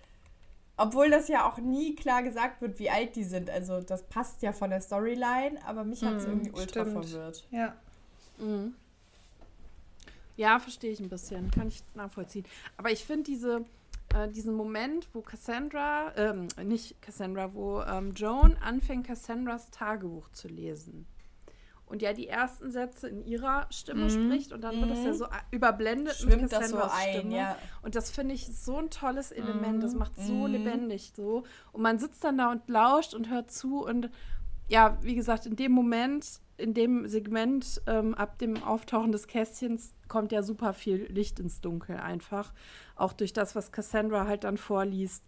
Speaker 4: Obwohl das ja auch nie klar gesagt wird, wie alt die sind. Also das passt ja von der Storyline, aber mich hat es irgendwie ultra
Speaker 2: stimmt.
Speaker 4: verwirrt.
Speaker 2: ja.
Speaker 3: Ja, verstehe ich ein bisschen. Kann ich nachvollziehen. Aber ich finde diese, äh, diesen Moment, wo Cassandra, ähm, nicht Cassandra, wo ähm, Joan anfängt, Cassandras Tagebuch zu lesen. Und ja die ersten Sätze in ihrer Stimme spricht und dann wird das ja so a- überblendet
Speaker 4: Mhm. Schwimmt
Speaker 3: mit
Speaker 4: das so
Speaker 3: Cassandras
Speaker 4: ein,
Speaker 3: Stimme.
Speaker 4: ja.
Speaker 3: Und das finde ich so ein tolles Element. Das macht so
Speaker 4: Mhm.
Speaker 3: lebendig so. Und man sitzt dann da und lauscht und hört zu. Und ja, wie gesagt, in dem Moment, in dem Segment, ähm, ab dem Auftauchen des Kästchens, kommt ja super viel Licht ins Dunkel einfach. Auch durch das, was Cassandra halt dann vorliest.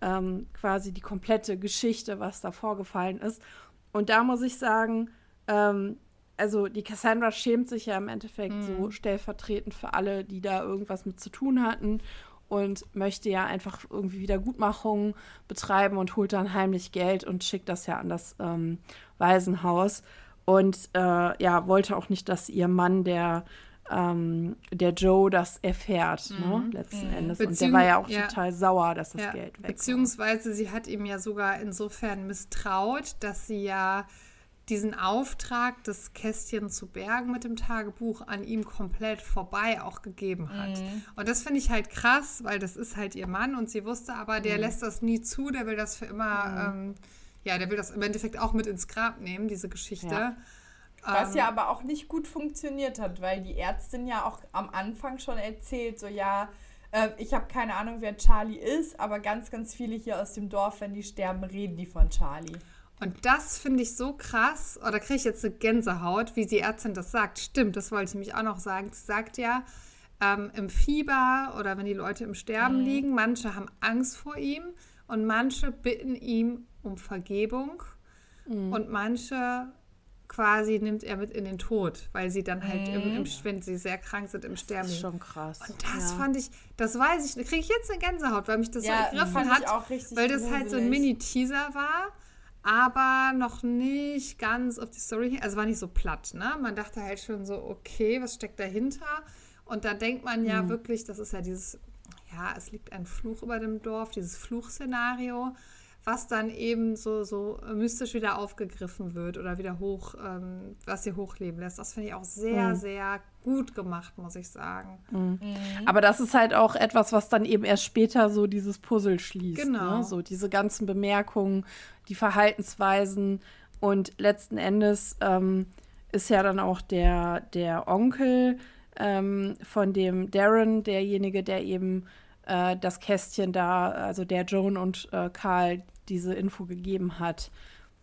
Speaker 3: Ähm, quasi die komplette Geschichte, was da vorgefallen ist. Und da muss ich sagen, ähm, also die Cassandra schämt sich ja im Endeffekt so stellvertretend für alle, die da irgendwas mit zu tun hatten und möchte ja einfach irgendwie Wiedergutmachung betreiben und holt dann heimlich Geld und schickt das ja an das ähm, Waisenhaus. Und äh, ja, wollte auch nicht, dass ihr Mann, der, ähm, der Joe, das erfährt, ne, letzten Endes. Und der war ja auch
Speaker 2: ja.
Speaker 3: total sauer, dass das
Speaker 2: Ja,
Speaker 3: Geld weg war.
Speaker 2: beziehungsweise sie hat ihm ja sogar insofern misstraut, dass sie ja diesen Auftrag, das Kästchen zu bergen mit dem Tagebuch, an ihm komplett vorbei auch gegeben hat. Und das finde ich halt krass, weil das ist halt ihr Mann und sie wusste aber, der lässt das nie zu, der will das für immer, ähm, ja, der will das im Endeffekt auch mit ins Grab nehmen, diese Geschichte.
Speaker 3: Ja.
Speaker 4: Was ja aber auch nicht gut funktioniert hat, weil die Ärztin ja auch am Anfang schon erzählt, so ja, äh, ich habe keine Ahnung, wer Charlie ist, aber ganz, ganz viele hier aus dem Dorf, wenn die sterben, reden die von Charlie.
Speaker 2: Und das finde ich so krass, oder kriege ich jetzt eine Gänsehaut, wie die Ärztin das sagt. Stimmt, das wollte ich mich auch noch sagen. Sie sagt ja, ähm, im Fieber oder wenn die Leute im Sterben liegen, manche haben Angst vor ihm und manche bitten ihm um Vergebung und manche quasi nimmt er mit in den Tod, weil sie dann halt, im,
Speaker 4: Mhm.
Speaker 2: im, wenn sie sehr krank sind, im Sterben
Speaker 3: Das ist
Speaker 2: liegen.
Speaker 3: schon krass.
Speaker 2: Und das
Speaker 3: ja.
Speaker 2: fand ich, das weiß ich, kriege ich jetzt eine Gänsehaut, weil mich das
Speaker 4: Ja,
Speaker 2: so ergriffen hat.
Speaker 4: auch
Speaker 2: weil das halt so ein. Mini-Teaser war, aber noch nicht ganz auf die Story. Also war nicht so platt, ne? Man dachte halt schon so, okay, was steckt dahinter? Und da denkt man ja
Speaker 4: Mhm.
Speaker 2: wirklich, das ist ja dieses, ja, es liegt ein Fluch über dem Dorf, dieses Fluchszenario, was dann eben so, so mystisch wieder aufgegriffen wird oder wieder hoch, ähm, was sie hochleben lässt. Das finde ich auch sehr,
Speaker 3: Mhm.
Speaker 2: sehr gut gemacht, muss ich sagen.
Speaker 3: Aber das ist halt auch etwas, was dann eben erst später so dieses Puzzle schließt.
Speaker 2: Genau.
Speaker 3: Ne? So diese ganzen Bemerkungen, die Verhaltensweisen und letzten Endes ähm, ist ja dann auch der, der Onkel ähm, von dem Darren derjenige, der eben äh, das Kästchen da, also der Joan und äh, Karl diese Info gegeben hat,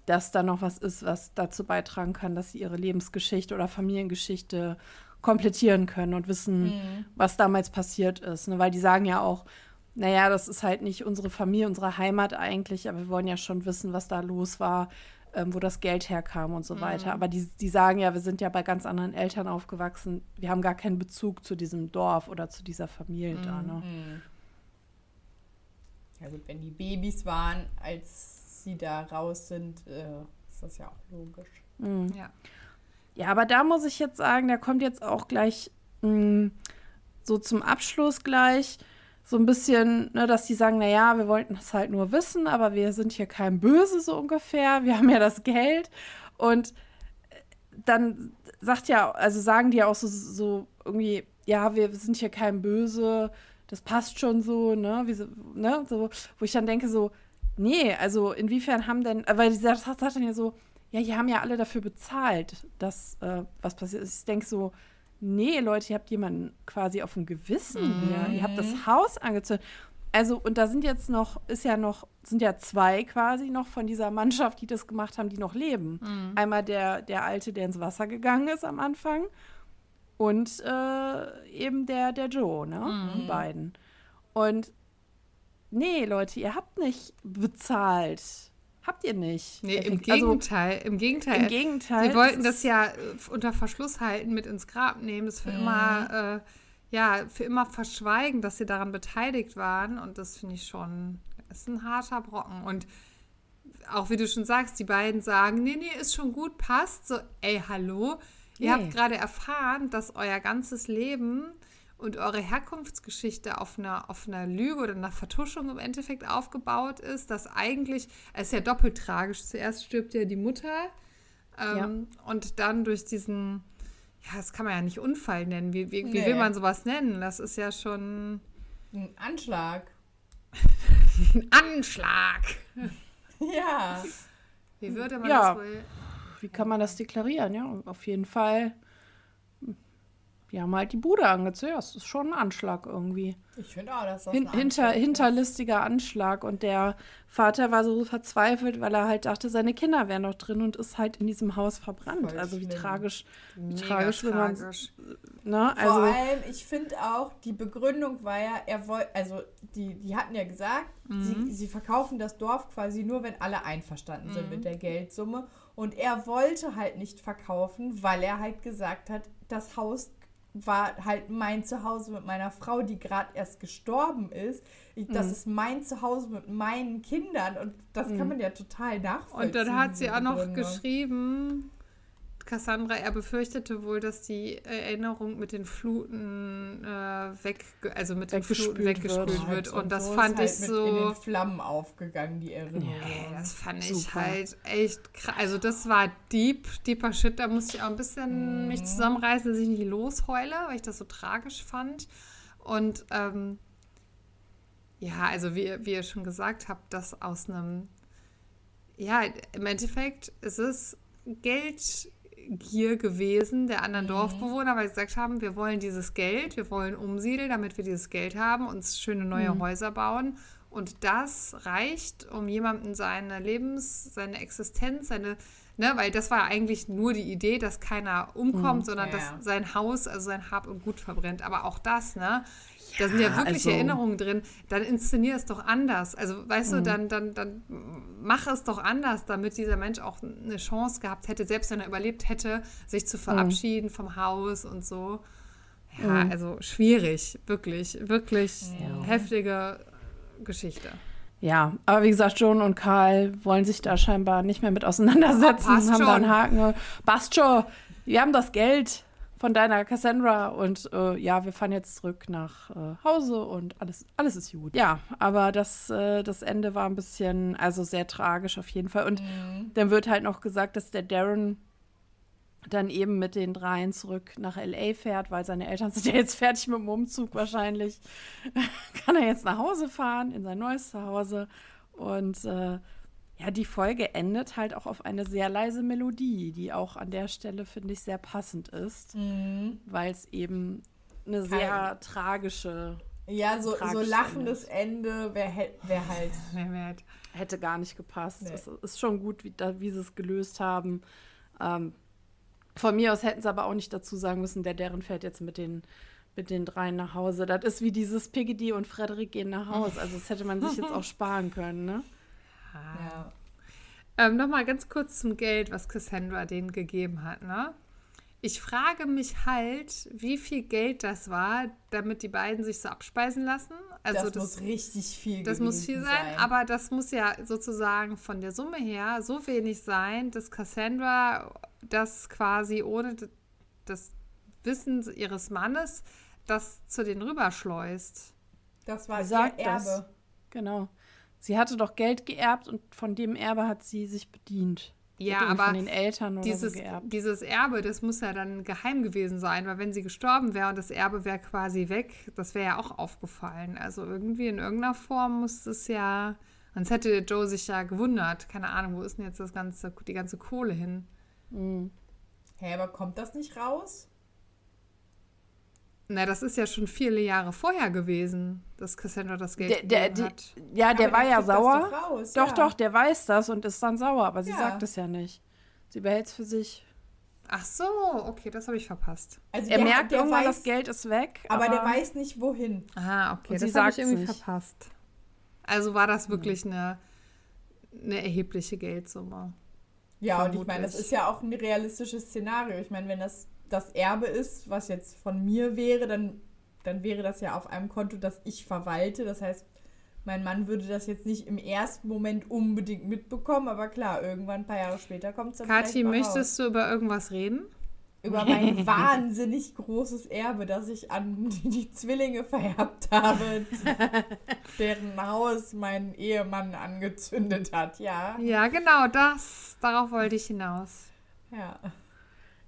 Speaker 3: dass da noch was ist, was dazu beitragen kann, dass sie ihre Lebensgeschichte oder Familiengeschichte komplettieren können und wissen, was damals passiert ist. Ne? Weil die sagen ja auch, naja, das ist halt nicht unsere Familie, unsere Heimat eigentlich, aber wir wollen ja schon wissen, was da los war, ähm, wo das Geld herkam und so weiter. Aber die, die sagen ja, wir sind ja bei ganz anderen Eltern aufgewachsen, wir haben gar keinen Bezug zu diesem Dorf oder zu dieser Familie da. Ne?
Speaker 4: Ja gut, wenn die Babys waren, als sie da raus sind, äh, ist das ja auch logisch.
Speaker 2: Ja.
Speaker 3: Ja, aber da muss ich jetzt sagen, da kommt jetzt auch gleich mh, so zum Abschluss gleich so ein bisschen, ne, dass die sagen, naja, wir wollten das halt nur wissen, aber wir sind hier kein Böse so ungefähr, wir haben ja das Geld und äh, dann sagt ja, also sagen die ja auch so, so irgendwie, ja, wir sind hier kein Böse, das passt schon so, ne, wie so, ne, so, wo ich dann denke so, nee, also inwiefern haben denn, weil die sagt, sagt dann ja so, ja, die haben ja alle dafür bezahlt, dass äh, was passiert ist. Ich denke so, nee, Leute, ihr habt jemanden quasi auf dem Gewissen hier. Ihr habt das Haus angezündet. Also, und da sind jetzt noch, ist ja noch, sind ja zwei quasi noch von dieser Mannschaft, die das gemacht haben, die noch leben. Einmal der, der Alte, der ins Wasser gegangen ist am Anfang und äh, eben der, der Joe, ne? Die beiden. Und nee, Leute, ihr habt nicht bezahlt. Habt ihr nicht.
Speaker 2: Nee, im
Speaker 3: Effekt- also,
Speaker 2: Gegenteil, im Gegenteil.
Speaker 3: Im Gegenteil.
Speaker 2: Sie wollten das
Speaker 3: ist-
Speaker 2: ja äh, unter Verschluss halten, mit ins Grab nehmen, das für immer, äh, ja, für immer verschweigen, dass sie daran beteiligt waren. Und das finde ich schon, ist ein harter Brocken. Und auch wie du schon sagst, die beiden sagen, nee, nee, ist schon gut, passt. So, ey, hallo. Ihr
Speaker 3: Nee.
Speaker 2: habt gerade erfahren, dass euer ganzes Leben und eure Herkunftsgeschichte auf einer, auf einer Lüge oder einer Vertuschung im Endeffekt aufgebaut ist, dass eigentlich, es ist ja doppelt tragisch. Zuerst stirbt ja die Mutter ähm, und dann durch diesen, ja, das kann man ja nicht Unfall nennen. Wie, wie, wie
Speaker 4: Nee.
Speaker 2: will man sowas nennen? Das ist ja schon
Speaker 4: Ein Anschlag.
Speaker 2: ein Anschlag.
Speaker 4: Ja.
Speaker 2: Wie würde man
Speaker 3: Ja.
Speaker 2: das wohl?
Speaker 3: Wie kann man das deklarieren? Ja, auf jeden Fall. Die haben halt die Bude angezündet. Ja, das ist schon ein Anschlag irgendwie.
Speaker 4: Ich finde auch, dass das
Speaker 3: Hin
Speaker 4: ein
Speaker 3: hinter,
Speaker 4: Anschlag ist.
Speaker 3: hinterlistiger Anschlag. Und der Vater war so verzweifelt, weil er halt dachte, seine Kinder wären noch drin und ist halt in diesem Haus verbrannt.
Speaker 4: Voll
Speaker 3: also wie
Speaker 4: schlimm.
Speaker 3: tragisch, wie
Speaker 2: Mega
Speaker 3: tragisch, wenn man. Ne?
Speaker 4: Vor
Speaker 3: Also,
Speaker 4: allem, ich finde auch, die Begründung war ja, er wollte, also die, die hatten ja gesagt, sie, sie verkaufen das Dorf quasi nur, wenn alle einverstanden sind mit der Geldsumme. Und er wollte halt nicht verkaufen, weil er halt gesagt hat, das Haus war halt mein Zuhause mit meiner Frau, die gerade erst gestorben ist. Ich, das ist mein Zuhause mit meinen Kindern und das kann man ja total nachvollziehen.
Speaker 2: Und dann hat sie auch noch
Speaker 4: Begründung.
Speaker 2: geschrieben, Cassandra, er befürchtete wohl, dass die Erinnerung mit den Fluten äh, weg, also mit den Fluten
Speaker 3: Weggespült wird.
Speaker 2: wird. Und das
Speaker 4: so
Speaker 2: fand
Speaker 4: ist
Speaker 2: ich
Speaker 4: halt mit in
Speaker 2: so.
Speaker 4: den Flammen aufgegangen, die Erinnerung.
Speaker 2: Ey, das fand ich
Speaker 3: Super.
Speaker 2: halt echt krass. Also das war deep, deeper Shit. Da musste ich auch ein bisschen mich zusammenreißen, dass ich nicht losheule, weil ich das so tragisch fand. Und ähm, ja, also wie, ihr- wie ihr schon gesagt habt, das aus einem, ja, im Endeffekt ist es Geldgier gewesen der anderen Dorfbewohner, weil sie gesagt haben, wir wollen dieses Geld, wir wollen umsiedeln, damit wir dieses Geld haben, uns schöne neue Häuser bauen. Und das reicht, um jemandem seine Lebens-, seine Existenz, seine, ne, weil das war eigentlich nur die Idee, dass keiner umkommt, sondern
Speaker 4: Ja.
Speaker 2: dass sein Haus, also sein Hab und Gut verbrennt. Aber auch das, ne? Da sind ja wirklich
Speaker 3: also-
Speaker 2: Erinnerungen drin. Dann inszenier es doch anders. Also, weißt du, dann, dann, dann mach es doch anders, damit dieser Mensch auch eine Chance gehabt hätte, selbst wenn er überlebt hätte, sich zu verabschieden vom Haus und so. Ja, also schwierig, wirklich, wirklich heftige Geschichte.
Speaker 3: Ja, aber wie gesagt, Joan und Karl wollen sich da scheinbar nicht mehr mit auseinandersetzen,
Speaker 2: Passt
Speaker 3: haben da einen
Speaker 2: schon.
Speaker 3: Haken. Schon, wir haben das Geld von deiner Cassandra und äh, ja, wir fahren jetzt zurück nach äh, Hause und alles, alles ist gut. Ja, aber das, äh, das Ende war ein bisschen, also sehr tragisch auf jeden Fall. Und dann wird halt noch gesagt, dass der Darren dann eben mit den dreien zurück nach L.A. fährt, weil seine Eltern sind ja jetzt fertig mit dem Umzug wahrscheinlich. Kann er jetzt nach Hause fahren, in sein neues Zuhause. Und äh, ja, die Folge endet halt auch auf eine sehr leise Melodie, die auch an der Stelle, finde ich, sehr passend ist, weil es eben eine sehr tragische,
Speaker 4: Ja, so, so lachendes Ende wäre wär halt.
Speaker 2: Mehrwert.
Speaker 3: hätte gar nicht gepasst.
Speaker 4: Nee.
Speaker 3: Es ist schon gut, wie, wie sie es gelöst haben. Ähm, von mir aus hätten sie aber auch nicht dazu sagen müssen, der deren fährt jetzt mit den, mit den dreien nach Hause. Das ist wie dieses Piggy und Frederik gehen nach Hause. Also das hätte man sich jetzt auch sparen können, ne?
Speaker 4: Ja.
Speaker 2: Ähm, Nochmal ganz kurz zum Geld, was Cassandra denen gegeben hat. Ne? Ich frage mich halt, wie viel Geld das war, damit die beiden sich so abspeisen lassen. Also
Speaker 4: das, muss richtig viel
Speaker 2: Das muss viel
Speaker 4: gewesen
Speaker 2: sein, aber das muss ja sozusagen von der Summe her so wenig sein, dass Cassandra das quasi ohne das Wissen ihres Mannes das zu denen rüberschleust.
Speaker 4: das war ihr
Speaker 3: Sagt
Speaker 4: Erbe.
Speaker 3: das. Genau. Sie hatte doch Geld geerbt und von dem Erbe hat sie sich bedient.
Speaker 2: Ja, aber
Speaker 3: von den Eltern oder
Speaker 2: Dieses,
Speaker 3: so geerbt.
Speaker 2: dieses Erbe, das muss ja dann geheim gewesen sein, weil wenn sie gestorben wäre und das Erbe wäre quasi weg, das wäre ja auch aufgefallen. Also irgendwie in irgendeiner Form muss es ja. Sonst hätte Joe sich ja gewundert. Keine Ahnung, wo ist denn jetzt das ganze, die ganze Kohle hin?
Speaker 4: Hä, aber kommt das nicht raus?
Speaker 2: Na, das ist ja schon viele Jahre vorher gewesen, dass Cassandra das Geld
Speaker 3: Der, der,
Speaker 2: gegeben
Speaker 3: die,
Speaker 2: hat.
Speaker 3: ja, der
Speaker 4: Aber
Speaker 3: war ja sauer.
Speaker 4: doch raus,
Speaker 3: doch,
Speaker 4: ja.
Speaker 3: doch, der weiß das und ist dann sauer, aber sie
Speaker 4: Ja.
Speaker 3: sagt es ja nicht. Sie behält es für sich.
Speaker 2: Ach so, okay, das habe ich verpasst.
Speaker 4: Also
Speaker 3: Er
Speaker 4: der-
Speaker 3: merkt
Speaker 4: der
Speaker 3: irgendwann,
Speaker 4: weiß,
Speaker 3: das Geld ist weg.
Speaker 4: aber der weiß nicht, wohin.
Speaker 2: Ah, okay,
Speaker 3: Und sie
Speaker 2: das habe ich irgendwie
Speaker 3: nicht.
Speaker 2: verpasst. Also war das wirklich eine, eine erhebliche Geldsumme.
Speaker 4: Ja, und ich meine, das ist ja auch ein realistisches Szenario. Ich meine, wenn das das Erbe ist, was jetzt von mir wäre, dann, dann wäre das ja auf einem Konto, das ich verwalte. Das heißt, mein Mann würde das jetzt nicht im ersten Moment unbedingt mitbekommen, aber klar, irgendwann ein paar Jahre später kommt es dann
Speaker 2: Kathi, möchtest du über irgendwas reden?
Speaker 4: Über mein wahnsinnig großes Erbe, das ich an die, die Zwillinge vererbt habe, deren Haus mein Ehemann angezündet hat. Ja,
Speaker 2: Ja, genau, das. Darauf wollte ich hinaus.
Speaker 4: ja.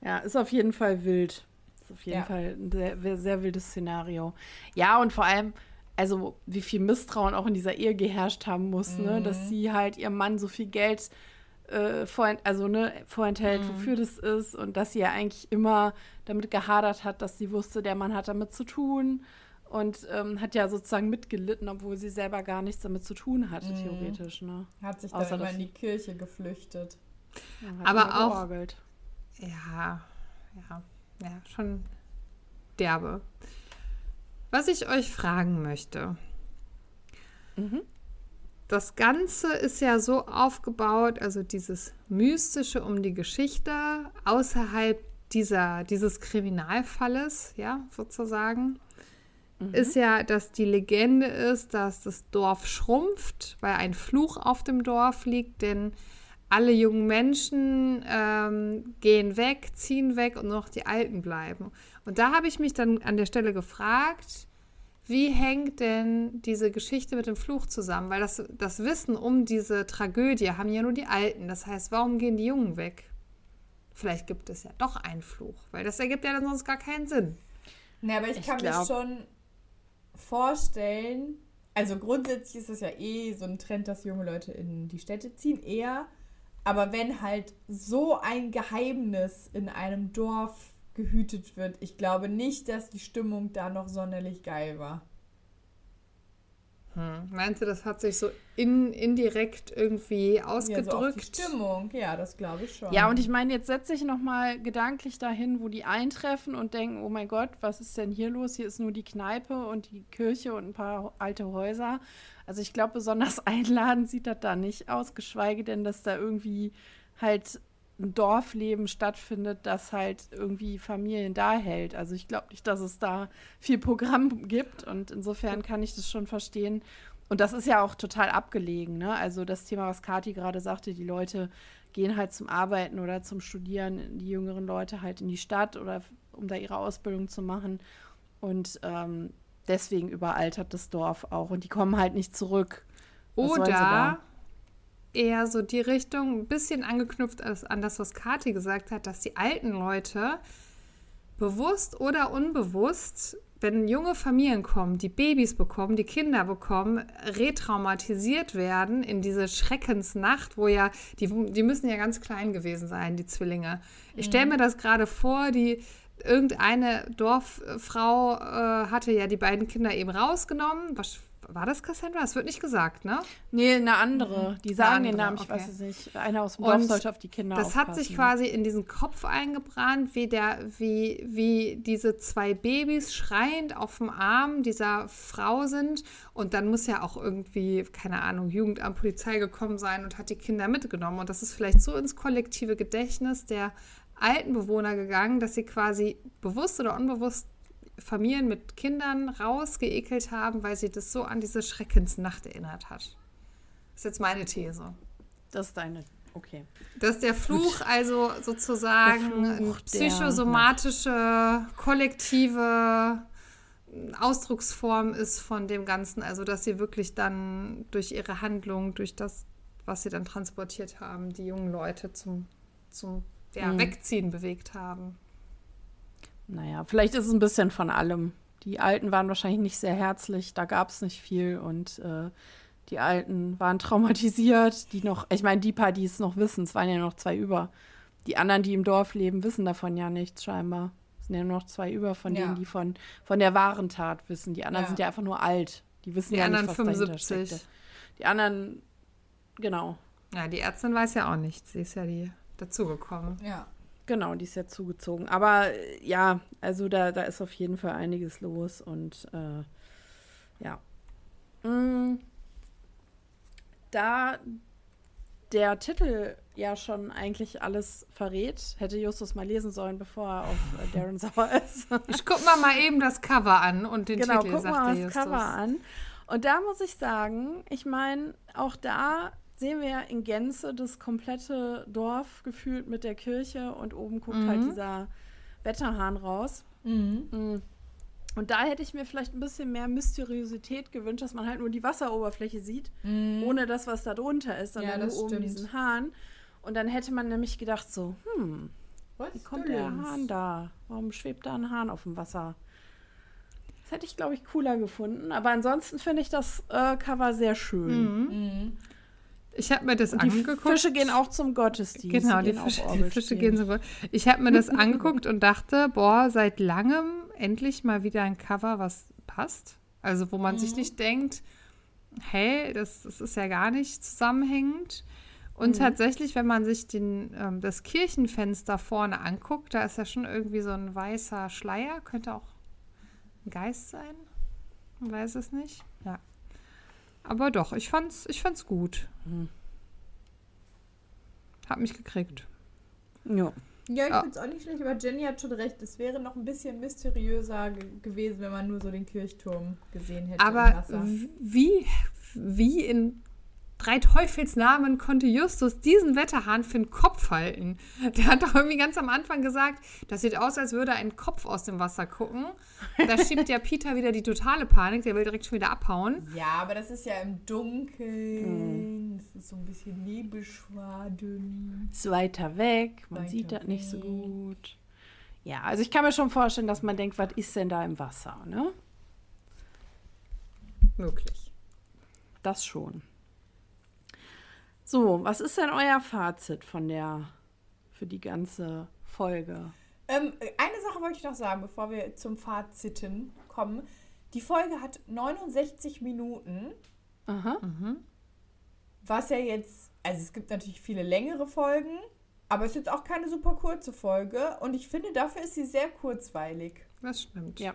Speaker 3: Ja, ist auf jeden Fall wild. Ist auf jeden
Speaker 4: Ja.
Speaker 3: Fall ein sehr, sehr wildes Szenario. Ja, und vor allem, also wie viel Misstrauen auch in dieser Ehe geherrscht haben muss, ne? dass sie halt ihrem Mann so viel Geld äh, vorent also, ne, vorenthält, wofür das ist und dass sie ja eigentlich immer damit gehadert hat, dass sie wusste, der Mann hat damit zu tun und ähm, hat ja sozusagen mitgelitten, obwohl sie selber gar nichts damit zu tun hatte, theoretisch. Ne?
Speaker 4: Hat sich dann
Speaker 3: Außer,
Speaker 4: immer
Speaker 3: dass
Speaker 4: in die Kirche geflüchtet.
Speaker 3: Ja, hat
Speaker 2: Aber
Speaker 3: immer
Speaker 2: auch-
Speaker 3: georgelt.
Speaker 2: Ja, ja, ja, schon derbe. Was ich euch fragen möchte. Das Ganze ist ja so aufgebaut, also dieses Mystische um die Geschichte außerhalb dieser, dieses Kriminalfalles, ja, sozusagen, ist ja, dass die Legende ist, dass das Dorf schrumpft, weil ein Fluch auf dem Dorf liegt, denn alle jungen Menschen ähm, gehen weg, ziehen weg und nur noch die Alten bleiben. Und da habe ich mich dann an der Stelle gefragt, wie hängt denn diese Geschichte mit dem Fluch zusammen? Weil das, das Wissen um diese Tragödie haben ja nur die Alten. Das heißt, warum gehen die Jungen weg? Vielleicht gibt es ja doch einen Fluch, weil das ergibt ja dann sonst gar keinen Sinn.
Speaker 4: Ne, aber ich,
Speaker 3: Ich
Speaker 4: kann
Speaker 3: glaub-
Speaker 4: mir schon vorstellen, also grundsätzlich ist es ja eh so ein Trend, dass junge Leute in die Städte ziehen, eher. Aber wenn halt so ein Geheimnis in einem Dorf gehütet wird, ich glaube nicht, dass die Stimmung da noch sonderlich geil war.
Speaker 2: Hm. Meinst du, das hat sich so in, indirekt irgendwie ausgedrückt? Ja, so auf
Speaker 4: die Stimmung, ja, das glaube ich schon.
Speaker 3: Ja, und ich meine, jetzt setze ich nochmal gedanklich dahin, wo die eintreffen und denken, oh mein Gott, was ist denn hier los? Hier ist nur die Kneipe und die Kirche und ein paar alte Häuser. Also ich glaube, besonders einladend sieht das da nicht aus, geschweige denn, dass da irgendwie halt ein Dorfleben stattfindet, das halt irgendwie Familien da hält. Also ich glaube nicht, dass es da viel Programm gibt und insofern kann ich das schon verstehen. Und das ist ja auch total abgelegen. Ne? Also das Thema, was Kati gerade sagte, die Leute gehen halt zum Arbeiten oder zum Studieren, die jüngeren Leute halt in die Stadt oder um da ihre Ausbildung zu machen. Und ähm, deswegen überaltert das Dorf auch. Und die kommen halt nicht zurück.
Speaker 2: Was oder eher so die Richtung, ein bisschen angeknüpft an das, was Kathi gesagt hat, dass die alten Leute bewusst oder unbewusst, wenn junge Familien kommen, die Babys bekommen, die Kinder bekommen, retraumatisiert werden in diese Schreckensnacht, wo ja, die, die müssen ja ganz klein gewesen sein, die Zwillinge. Ich stelle mhm. mir das gerade vor, die irgendeine Dorffrau äh, hatte ja die beiden Kinder eben rausgenommen, was war das Cassandra? Es wird nicht gesagt, ne?
Speaker 3: Nee, eine andere. Mhm. Die sagen andere, den Namen, ich okay. weiß es nicht. Einer aus dem Dorf sollte auf die Kinder
Speaker 2: Das
Speaker 3: aufpassen.
Speaker 2: hat sich quasi in diesen Kopf eingebrannt, wie, der, wie, wie diese zwei Babys schreiend auf dem Arm dieser Frau sind. Und dann muss ja auch irgendwie, keine Ahnung, Jugendamt, Polizei gekommen sein und hat die Kinder mitgenommen. Und das ist vielleicht so ins kollektive Gedächtnis der alten Bewohner gegangen, dass sie quasi bewusst oder unbewusst Familien mit Kindern rausgeekelt haben, weil sie das so an diese Schreckensnacht erinnert hat. Das ist jetzt meine These.
Speaker 3: Das ist deine. Okay.
Speaker 2: Dass der Fluch also sozusagen eine psychosomatische, kollektive Ausdrucksform ist von dem Ganzen. Also, dass sie wirklich dann durch ihre Handlung, durch das, was sie dann transportiert haben, die jungen Leute zum, zum ja, mhm. Wegziehen bewegt haben.
Speaker 3: Naja, vielleicht ist es ein bisschen von allem. Die Alten waren wahrscheinlich nicht sehr herzlich, da gab es nicht viel und äh, die Alten waren traumatisiert, die noch, ich meine, die paar, die es noch wissen, es waren ja noch zwei über. Die anderen, die im Dorf leben, wissen davon ja nichts scheinbar. Es sind ja nur noch zwei über von ja. denen, die von, von der wahren Tat wissen. Die anderen ja. sind ja einfach nur alt. Die wissen die ja nicht, was 75. dahinter steckte. Die anderen, genau.
Speaker 2: Ja, die Ärztin weiß ja auch nichts. Sie ist ja die dazugekommen.
Speaker 4: Ja.
Speaker 3: Genau, die ist ja zugezogen. Aber äh, ja, also da, da ist auf jeden Fall einiges los und äh, ja. Mm, da der Titel ja schon eigentlich alles verrät, hätte Justus mal lesen sollen, bevor er auf äh, Darren sauer ist.
Speaker 2: ich guck mal mal eben das Cover an und den
Speaker 3: genau,
Speaker 2: Titel,
Speaker 3: guck mal das Justus. Cover an. Und da muss ich sagen, ich meine, auch da sehen wir ja in Gänze das komplette Dorf gefühlt mit der Kirche und oben guckt halt mhm. halt dieser Wetterhahn raus. Mhm. mhm. Und da hätte ich mir vielleicht ein bisschen mehr Mysteriosität gewünscht, dass man halt nur die Wasseroberfläche sieht, mhm. ohne das, was da drunter ist, sondern ja, nur oben diesen Hahn. Und dann hätte man nämlich gedacht so, hm, was wie kommt der Hahn da? Warum schwebt da ein Hahn auf dem Wasser? Das hätte ich, glaube ich, cooler gefunden. Aber ansonsten finde ich das äh, Cover sehr schön. Mhm.
Speaker 2: Ich habe mir das und angeguckt.
Speaker 3: Die Fische gehen auch zum Gottesdienst.
Speaker 2: Genau, die, die Fische, die Fische gehen zum Gottesdienst. Ich habe mir das angeguckt und dachte, boah, seit langem endlich mal wieder ein Cover, was passt. Also wo man mhm. sich nicht denkt, hey, das, das, ist ja gar nicht zusammenhängend. Und mhm. tatsächlich, wenn man sich den, ähm, das Kirchenfenster vorne anguckt, da ist ja schon irgendwie so ein weißer Schleier. Könnte auch ein Geist sein. Man weiß es nicht. Ja. Aber doch, ich fand's, ich fand's gut. Mhm. Hab mich gekriegt.
Speaker 4: Ja. Ja, ich ja. finde es auch nicht schlecht, aber Jenny hat schon recht. Es wäre noch ein bisschen mysteriöser gewesen, wenn man nur so den Kirchturm gesehen hätte.
Speaker 2: Aber wie, wie in drei Teufelsnamen konnte Justus diesen Wetterhahn für den Kopf halten. Der hat doch irgendwie ganz am Anfang gesagt, das sieht aus, als würde ein Kopf aus dem Wasser gucken. Da schiebt ja Peter wieder die totale Panik, der will direkt schon wieder abhauen.
Speaker 4: Ja, aber das ist ja im Dunkeln. Mhm. Das ist so ein bisschen Nebelschwaden.
Speaker 3: Ist weiter weg, man weiter sieht das nicht so gut. Ja, also ich kann mir schon vorstellen, dass man denkt, was ist denn da im Wasser, ne?
Speaker 2: Möglich.
Speaker 3: Das schon. So, was ist denn euer Fazit von der, für die ganze Folge?
Speaker 4: Ähm, eine Sache wollte ich noch sagen, bevor wir zum Faziten kommen. Die Folge hat 69 Minuten,
Speaker 3: Aha.
Speaker 4: was ja jetzt, also es gibt natürlich viele längere Folgen, aber es ist jetzt auch keine super kurze Folge und ich finde, dafür ist sie sehr kurzweilig.
Speaker 2: Das stimmt.
Speaker 3: Ja.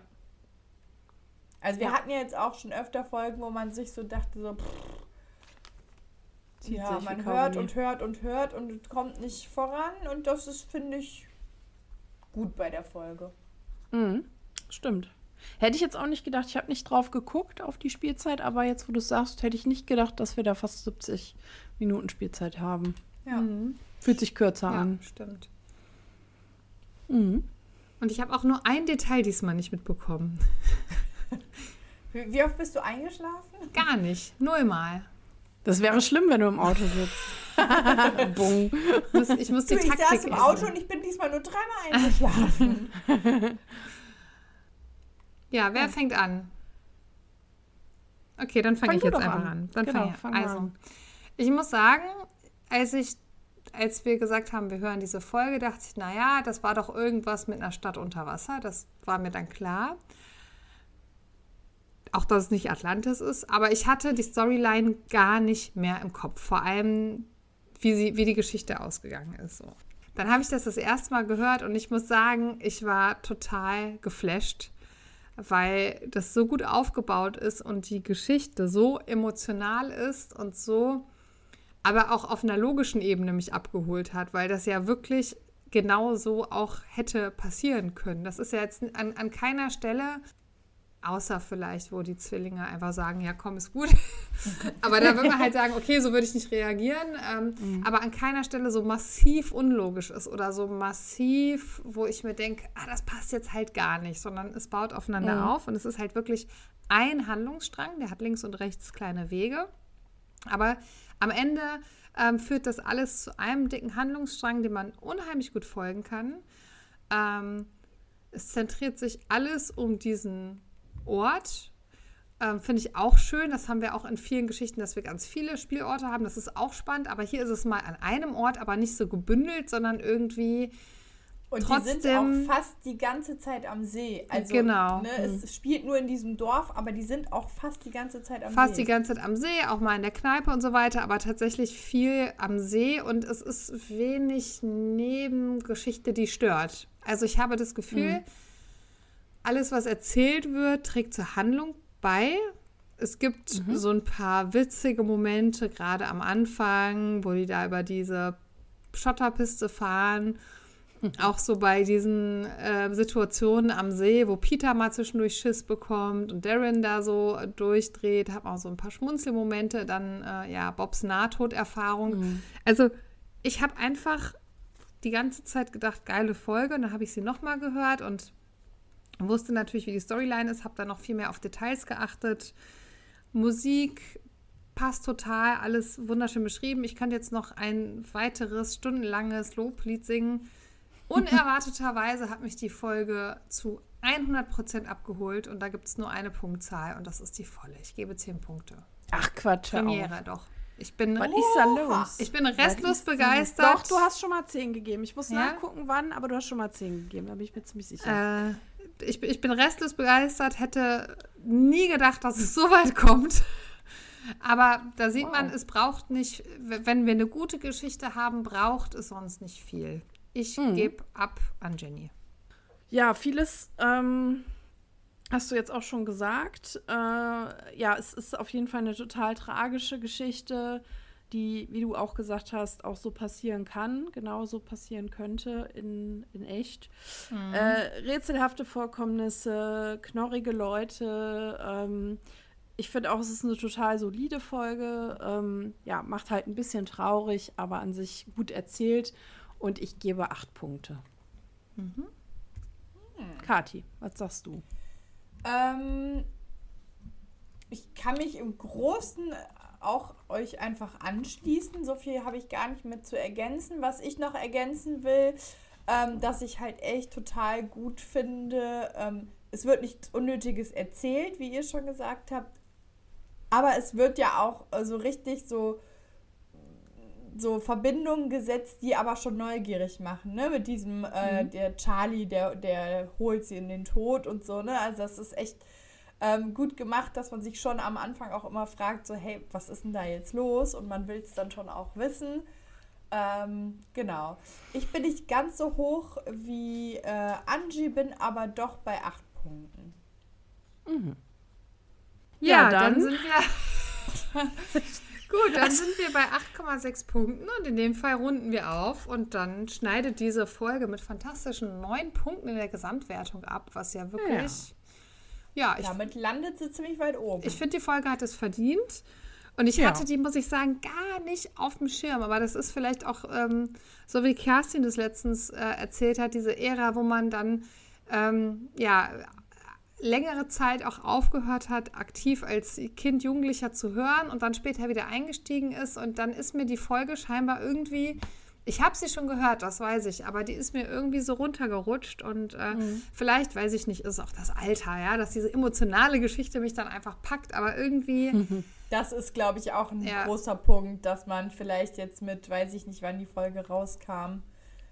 Speaker 4: Also wir
Speaker 3: Ja.
Speaker 4: hatten ja jetzt auch schon öfter Folgen, wo man sich so dachte, so, pff,
Speaker 3: Zieht
Speaker 4: ja, man
Speaker 3: Kaugummi.
Speaker 4: hört und hört und hört und es kommt nicht voran und das ist, finde ich, gut bei der Folge.
Speaker 3: Mhm. Stimmt. Hätte ich jetzt auch nicht gedacht. Ich habe nicht drauf geguckt auf die Spielzeit, aber jetzt, wo du es sagst, hätte ich nicht gedacht, dass wir da fast 70 Minuten Spielzeit haben.
Speaker 4: Ja.
Speaker 3: Fühlt sich kürzer
Speaker 2: Ja,
Speaker 3: an.
Speaker 2: stimmt.
Speaker 3: Mhm.
Speaker 2: Und ich habe auch nur ein Detail diesmal nicht mitbekommen.
Speaker 4: Wie, wie oft bist du eingeschlafen?
Speaker 2: Gar nicht. Nullmal.
Speaker 3: Das wäre schlimm, wenn du im Auto sitzt. Bung.
Speaker 2: Ich muss, ich muss die
Speaker 4: Du, ich
Speaker 2: Taktik
Speaker 4: saß im
Speaker 2: ändern.
Speaker 4: Auto und ich bin diesmal nur dreimal eingeschlafen.
Speaker 2: Ja, wer fängt an? Okay, dann fange
Speaker 3: Fang
Speaker 2: ich jetzt einfach
Speaker 3: an.
Speaker 2: an. Dann
Speaker 3: Genau,
Speaker 2: fang ich an. Also,
Speaker 3: an.
Speaker 2: ich muss sagen, als ich als wir gesagt haben, wir hören diese Folge, dachte ich, naja, das war doch irgendwas mit einer Stadt unter Wasser. Das war mir dann klar. Auch, dass es nicht Atlantis ist. Aber ich hatte die Storyline gar nicht mehr im Kopf. Vor allem, wie, sie, wie die Geschichte ausgegangen ist. So. Dann habe ich das das erste Mal gehört und ich muss sagen, ich war total geflasht, weil das so gut aufgebaut ist und die Geschichte so emotional ist und so, aber auch auf einer logischen Ebene mich abgeholt hat, weil das ja wirklich genau so auch hätte passieren können. Das ist ja jetzt an, an keiner Stelle, außer vielleicht, wo die Zwillinge einfach sagen, ja komm, ist gut. aber da würde man halt sagen, okay, so würde ich nicht reagieren. Ähm, Aber an keiner Stelle so massiv unlogisch ist oder so massiv, wo ich mir denke, ah, das passt jetzt halt gar nicht, sondern es baut aufeinander auf und es ist halt wirklich ein Handlungsstrang, der hat links und rechts kleine Wege. Aber am Ende ähm, führt das alles zu einem dicken Handlungsstrang, dem man unheimlich gut folgen kann. Ähm, es zentriert sich alles um diesen Ort. Ähm, Finde ich auch schön. Das haben wir auch in vielen Geschichten, dass wir ganz viele Spielorte haben. Das ist auch spannend. Aber hier ist es mal an einem Ort, aber nicht so gebündelt, sondern irgendwie
Speaker 4: Und die
Speaker 2: Trotzdem-
Speaker 4: sind auch fast die ganze Zeit am See. Also,
Speaker 2: Genau.
Speaker 4: Ne, es spielt nur in diesem Dorf, aber die sind auch fast die ganze Zeit am
Speaker 2: fast
Speaker 4: See.
Speaker 2: die ganze Zeit am See, auch mal in der Kneipe und so weiter, aber tatsächlich viel am See und es ist wenig Nebengeschichte, die stört. Also ich habe das Gefühl, alles, was erzählt wird, trägt zur Handlung bei. Es gibt so ein paar witzige Momente, gerade am Anfang, wo die da über diese Schotterpiste fahren. Auch so bei diesen äh, Situationen am See, wo Peter mal zwischendurch Schiss bekommt und Darren da so durchdreht, hat auch so ein paar Schmunzelmomente. Dann, äh, ja, Bobs Nahtoderfahrung. Also, ich habe einfach die ganze Zeit gedacht, geile Folge. Und dann habe ich sie nochmal gehört und wusste natürlich, wie die Storyline ist, habe dann noch viel mehr auf Details geachtet. Musik passt total, alles wunderschön beschrieben. Ich könnte jetzt noch ein weiteres stundenlanges Loblied singen. Unerwarteterweise hat mich die Folge zu 100% abgeholt und da gibt es nur eine Punktzahl und das ist die volle. Ich gebe 10 Punkte.
Speaker 3: Ach Quatsch, hör auf.
Speaker 2: Premiere doch. Ich bin,
Speaker 3: Was ist da los?
Speaker 2: ich bin restlos begeistert.
Speaker 3: Doch, du hast schon mal 10 gegeben. Ich muss
Speaker 2: Ja?
Speaker 3: nachgucken, wann, aber du hast schon mal 10 gegeben. Da bin ich mir ziemlich sicher.
Speaker 2: Äh, ich, bin- ich bin restlos begeistert, hätte nie gedacht, dass es so weit kommt. Aber da sieht man, es braucht nicht, wenn wir eine gute Geschichte haben, braucht es sonst nicht viel. Ich gebe ab an Jenny.
Speaker 3: Ja, vieles ähm, hast du jetzt auch schon gesagt. Äh, ja, es ist auf jeden Fall eine total tragische Geschichte, die, wie du auch gesagt hast, auch so passieren kann, genauso passieren könnte in, in echt. Äh, rätselhafte Vorkommnisse, knorrige Leute. Ähm, ich finde auch, es ist eine total solide Folge. Ähm, ja, macht halt ein bisschen traurig, aber an sich gut erzählt. Und ich gebe acht Punkte. Kati, was sagst du?
Speaker 4: Ähm, ich kann mich im Großen auch euch einfach anschließen. So viel habe ich gar nicht mehr zu ergänzen. Was ich noch ergänzen will, ähm, dass ich halt echt total gut finde, ähm, es wird nichts Unnötiges erzählt, wie ihr schon gesagt habt. Aber es wird ja auch so richtig so so Verbindungen gesetzt, die aber schon neugierig machen, ne? Mit diesem, äh, der Charlie, der, der holt sie in den Tod und so, ne? Also das ist echt ähm, gut gemacht, dass man sich schon am Anfang auch immer fragt, so, hey, was ist denn da jetzt los? Und man will es dann schon auch wissen. Ähm, genau. Ich bin nicht ganz so hoch wie äh, Angie, bin aber doch bei acht Punkten.
Speaker 2: Ja,
Speaker 3: Ja,
Speaker 2: dann,
Speaker 3: dann-
Speaker 2: sind wir. Gut, dann sind wir bei 8,6 Punkten und in dem Fall runden wir auf und dann schneidet diese Folge mit fantastischen 9 Punkten in der Gesamtwertung ab, was ja wirklich. Ja, ich,
Speaker 4: Damit landet sie ziemlich weit oben.
Speaker 2: ich finde, die Folge hat es verdient. Und ich
Speaker 3: Ja.
Speaker 2: hatte die, muss ich sagen, gar nicht auf dem Schirm. Aber das ist vielleicht auch, ähm, so wie Kerstin das letztens äh, erzählt hat, diese Ära, wo man dann ähm, ja längere Zeit auch aufgehört hat, aktiv als Kind, Jugendlicher zu hören und dann später wieder eingestiegen ist. Und dann ist mir die Folge scheinbar irgendwie, ich habe sie schon gehört, das weiß ich, aber die ist mir irgendwie so runtergerutscht. Und äh, vielleicht, weiß ich nicht, ist auch das Alter, ja, dass diese emotionale Geschichte mich dann einfach packt. Aber irgendwie,
Speaker 4: Das ist, glaube ich, auch ein
Speaker 2: Ja.
Speaker 4: großer Punkt, dass man vielleicht jetzt mit, weiß ich nicht, wann die Folge rauskam.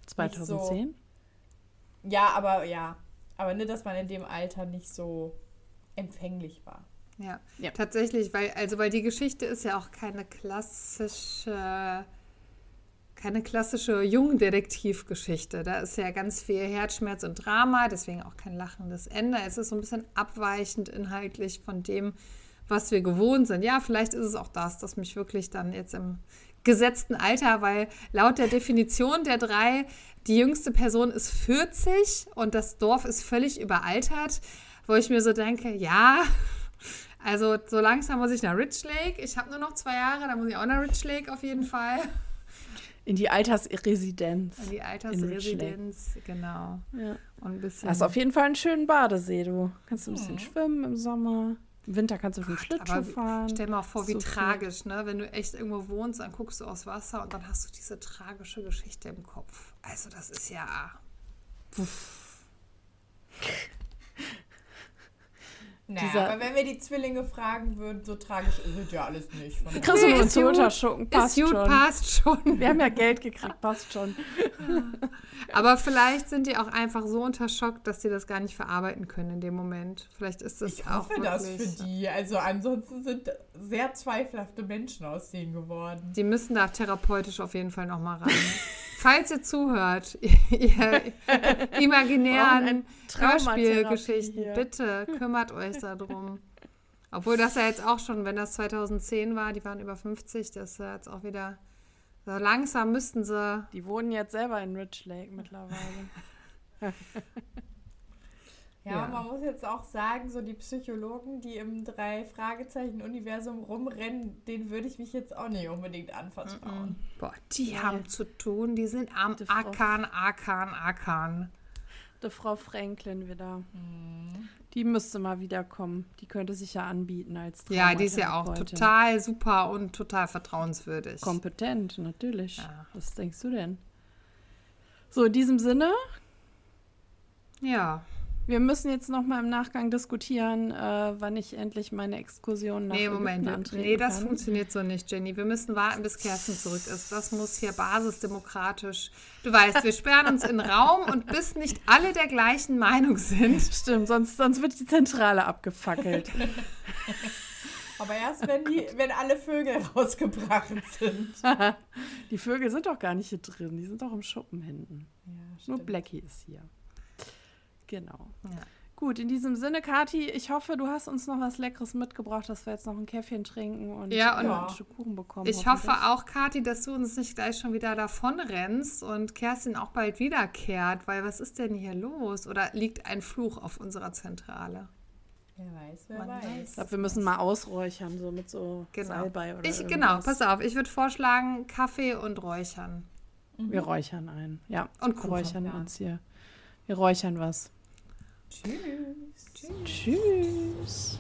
Speaker 3: 2010?
Speaker 4: Ja, aber ja. Aber nicht, dass man in dem Alter nicht so empfänglich war.
Speaker 2: Ja,
Speaker 3: Ja.
Speaker 2: tatsächlich, weil, also weil die Geschichte ist ja auch keine klassische, keine klassische Jungdetektivgeschichte. Da ist ja ganz viel Herzschmerz und Drama, deswegen auch kein lachendes Ende. Es ist so ein bisschen abweichend inhaltlich von dem, was wir gewohnt sind. Ja, vielleicht ist es auch das, das mich wirklich dann jetzt im gesetzten Alter, weil laut der Definition der drei, die jüngste Person ist 40 und das Dorf ist völlig überaltert, wo ich mir so denke, ja, also so langsam muss ich nach Rich Lake. Ich habe nur noch zwei Jahre, da muss ich auch nach Rich Lake auf jeden Fall.
Speaker 3: In die Altersresidenz.
Speaker 2: In die Altersresidenz, genau.
Speaker 3: Ja.
Speaker 2: Und ein bisschen.
Speaker 3: Hast auf jeden Fall einen schönen Badesee, du. Kannst du ein bisschen schwimmen im Sommer. Im Winter kannst du mit dem Schlittschuh fahren.
Speaker 2: stell mal vor, wie
Speaker 3: So
Speaker 2: tragisch, ne? Wenn du echt irgendwo wohnst, dann guckst du aufs Wasser und dann hast du diese tragische Geschichte im Kopf. Also das ist ja.
Speaker 4: Naja,
Speaker 3: Dieser-
Speaker 4: aber wenn wir die Zwillinge fragen würden, so tragisch ist es ja alles nicht. Von
Speaker 3: Kriegst du nur einen
Speaker 2: ist gut.
Speaker 3: Schulterschuppen, passt
Speaker 2: gut,
Speaker 3: schon.
Speaker 2: passt schon.
Speaker 3: Wir haben ja Geld gekriegt, passt schon.
Speaker 2: Aber vielleicht sind die auch einfach so unter Schock, dass sie das gar nicht verarbeiten können in dem Moment. Vielleicht ist das
Speaker 4: ich
Speaker 2: auch
Speaker 4: hoffe das
Speaker 2: wirklich.
Speaker 4: für die. Also ansonsten sind sehr zweifelhafte Menschen aus denen geworden.
Speaker 2: Die müssen da therapeutisch auf jeden Fall nochmal ran. Falls ihr zuhört, ihr imaginären Hörspielgeschichten, bitte kümmert euch darum. Obwohl das ja jetzt auch schon, wenn das 2010 war, die waren über 50, das ist ja jetzt auch wieder, so langsam müssten sie,
Speaker 3: Die wohnen jetzt selber in Rich Lake mittlerweile.
Speaker 4: Ja,
Speaker 2: Ja.
Speaker 4: man muss jetzt auch sagen, so die Psychologen, die im Drei-Fragezeichen-Universum rumrennen, denen würde ich mich jetzt auch nicht unbedingt anvertrauen.
Speaker 2: boah, die
Speaker 3: Ja.
Speaker 2: haben zu tun, die sind am
Speaker 3: Die
Speaker 2: Ackern, Ackern, Ackern.
Speaker 3: Die Frau Franklin wieder.
Speaker 2: Mhm.
Speaker 3: Die müsste mal wiederkommen. Die könnte sich ja anbieten als
Speaker 2: Ja, die ist ja auch total super und total vertrauenswürdig.
Speaker 3: kompetent, natürlich.
Speaker 2: Ja.
Speaker 3: Was denkst du denn? So, in diesem Sinne,
Speaker 2: Ja.
Speaker 3: Wir müssen jetzt noch mal im Nachgang diskutieren, äh, wann ich endlich meine Exkursion nach
Speaker 2: Nee,
Speaker 3: Ägypten
Speaker 2: Moment.
Speaker 3: antreten
Speaker 2: Nee, das
Speaker 3: kann.
Speaker 2: funktioniert so nicht, Jenny. Wir müssen warten, bis Kerstin zurück ist. Das muss hier basisdemokratisch. Du weißt, wir sperren uns in den Raum und bis nicht alle der gleichen Meinung sind.
Speaker 3: Stimmt, sonst, sonst wird die Zentrale abgefackelt.
Speaker 4: Aber erst wenn, die, wenn alle Vögel rausgebracht sind.
Speaker 3: die Vögel sind doch gar nicht hier drin, die sind doch im Schuppen hinten.
Speaker 4: Ja,
Speaker 3: Nur. Blackie ist hier. Genau.
Speaker 2: Ja.
Speaker 3: Gut, in diesem Sinne, Kathi, ich hoffe, du hast uns noch was Leckeres mitgebracht, dass wir jetzt noch ein Käffchen trinken und,
Speaker 2: Ja, und-
Speaker 3: äh, ein Stück Kuchen bekommen.
Speaker 2: Ich hoffe auch, Kathi, dass du uns nicht gleich schon wieder davon rennst und Kerstin auch bald wiederkehrt, weil was ist denn hier los? Oder liegt ein Fluch auf unserer Zentrale?
Speaker 4: Wer weiß, wer
Speaker 2: Man
Speaker 4: weiß.
Speaker 3: Ich glaube, wir müssen mal ausräuchern, so mit so
Speaker 2: Genau.
Speaker 3: Salbei oder
Speaker 2: Ich, genau, pass auf, ich würde vorschlagen, Kaffee und Räuchern.
Speaker 3: Wir räuchern ein. Ja,
Speaker 2: Und
Speaker 3: wir
Speaker 2: Kuchen,
Speaker 3: räuchern
Speaker 4: ja.
Speaker 3: uns hier. Wir räuchern was.
Speaker 4: Tschüss.
Speaker 3: Tschüss.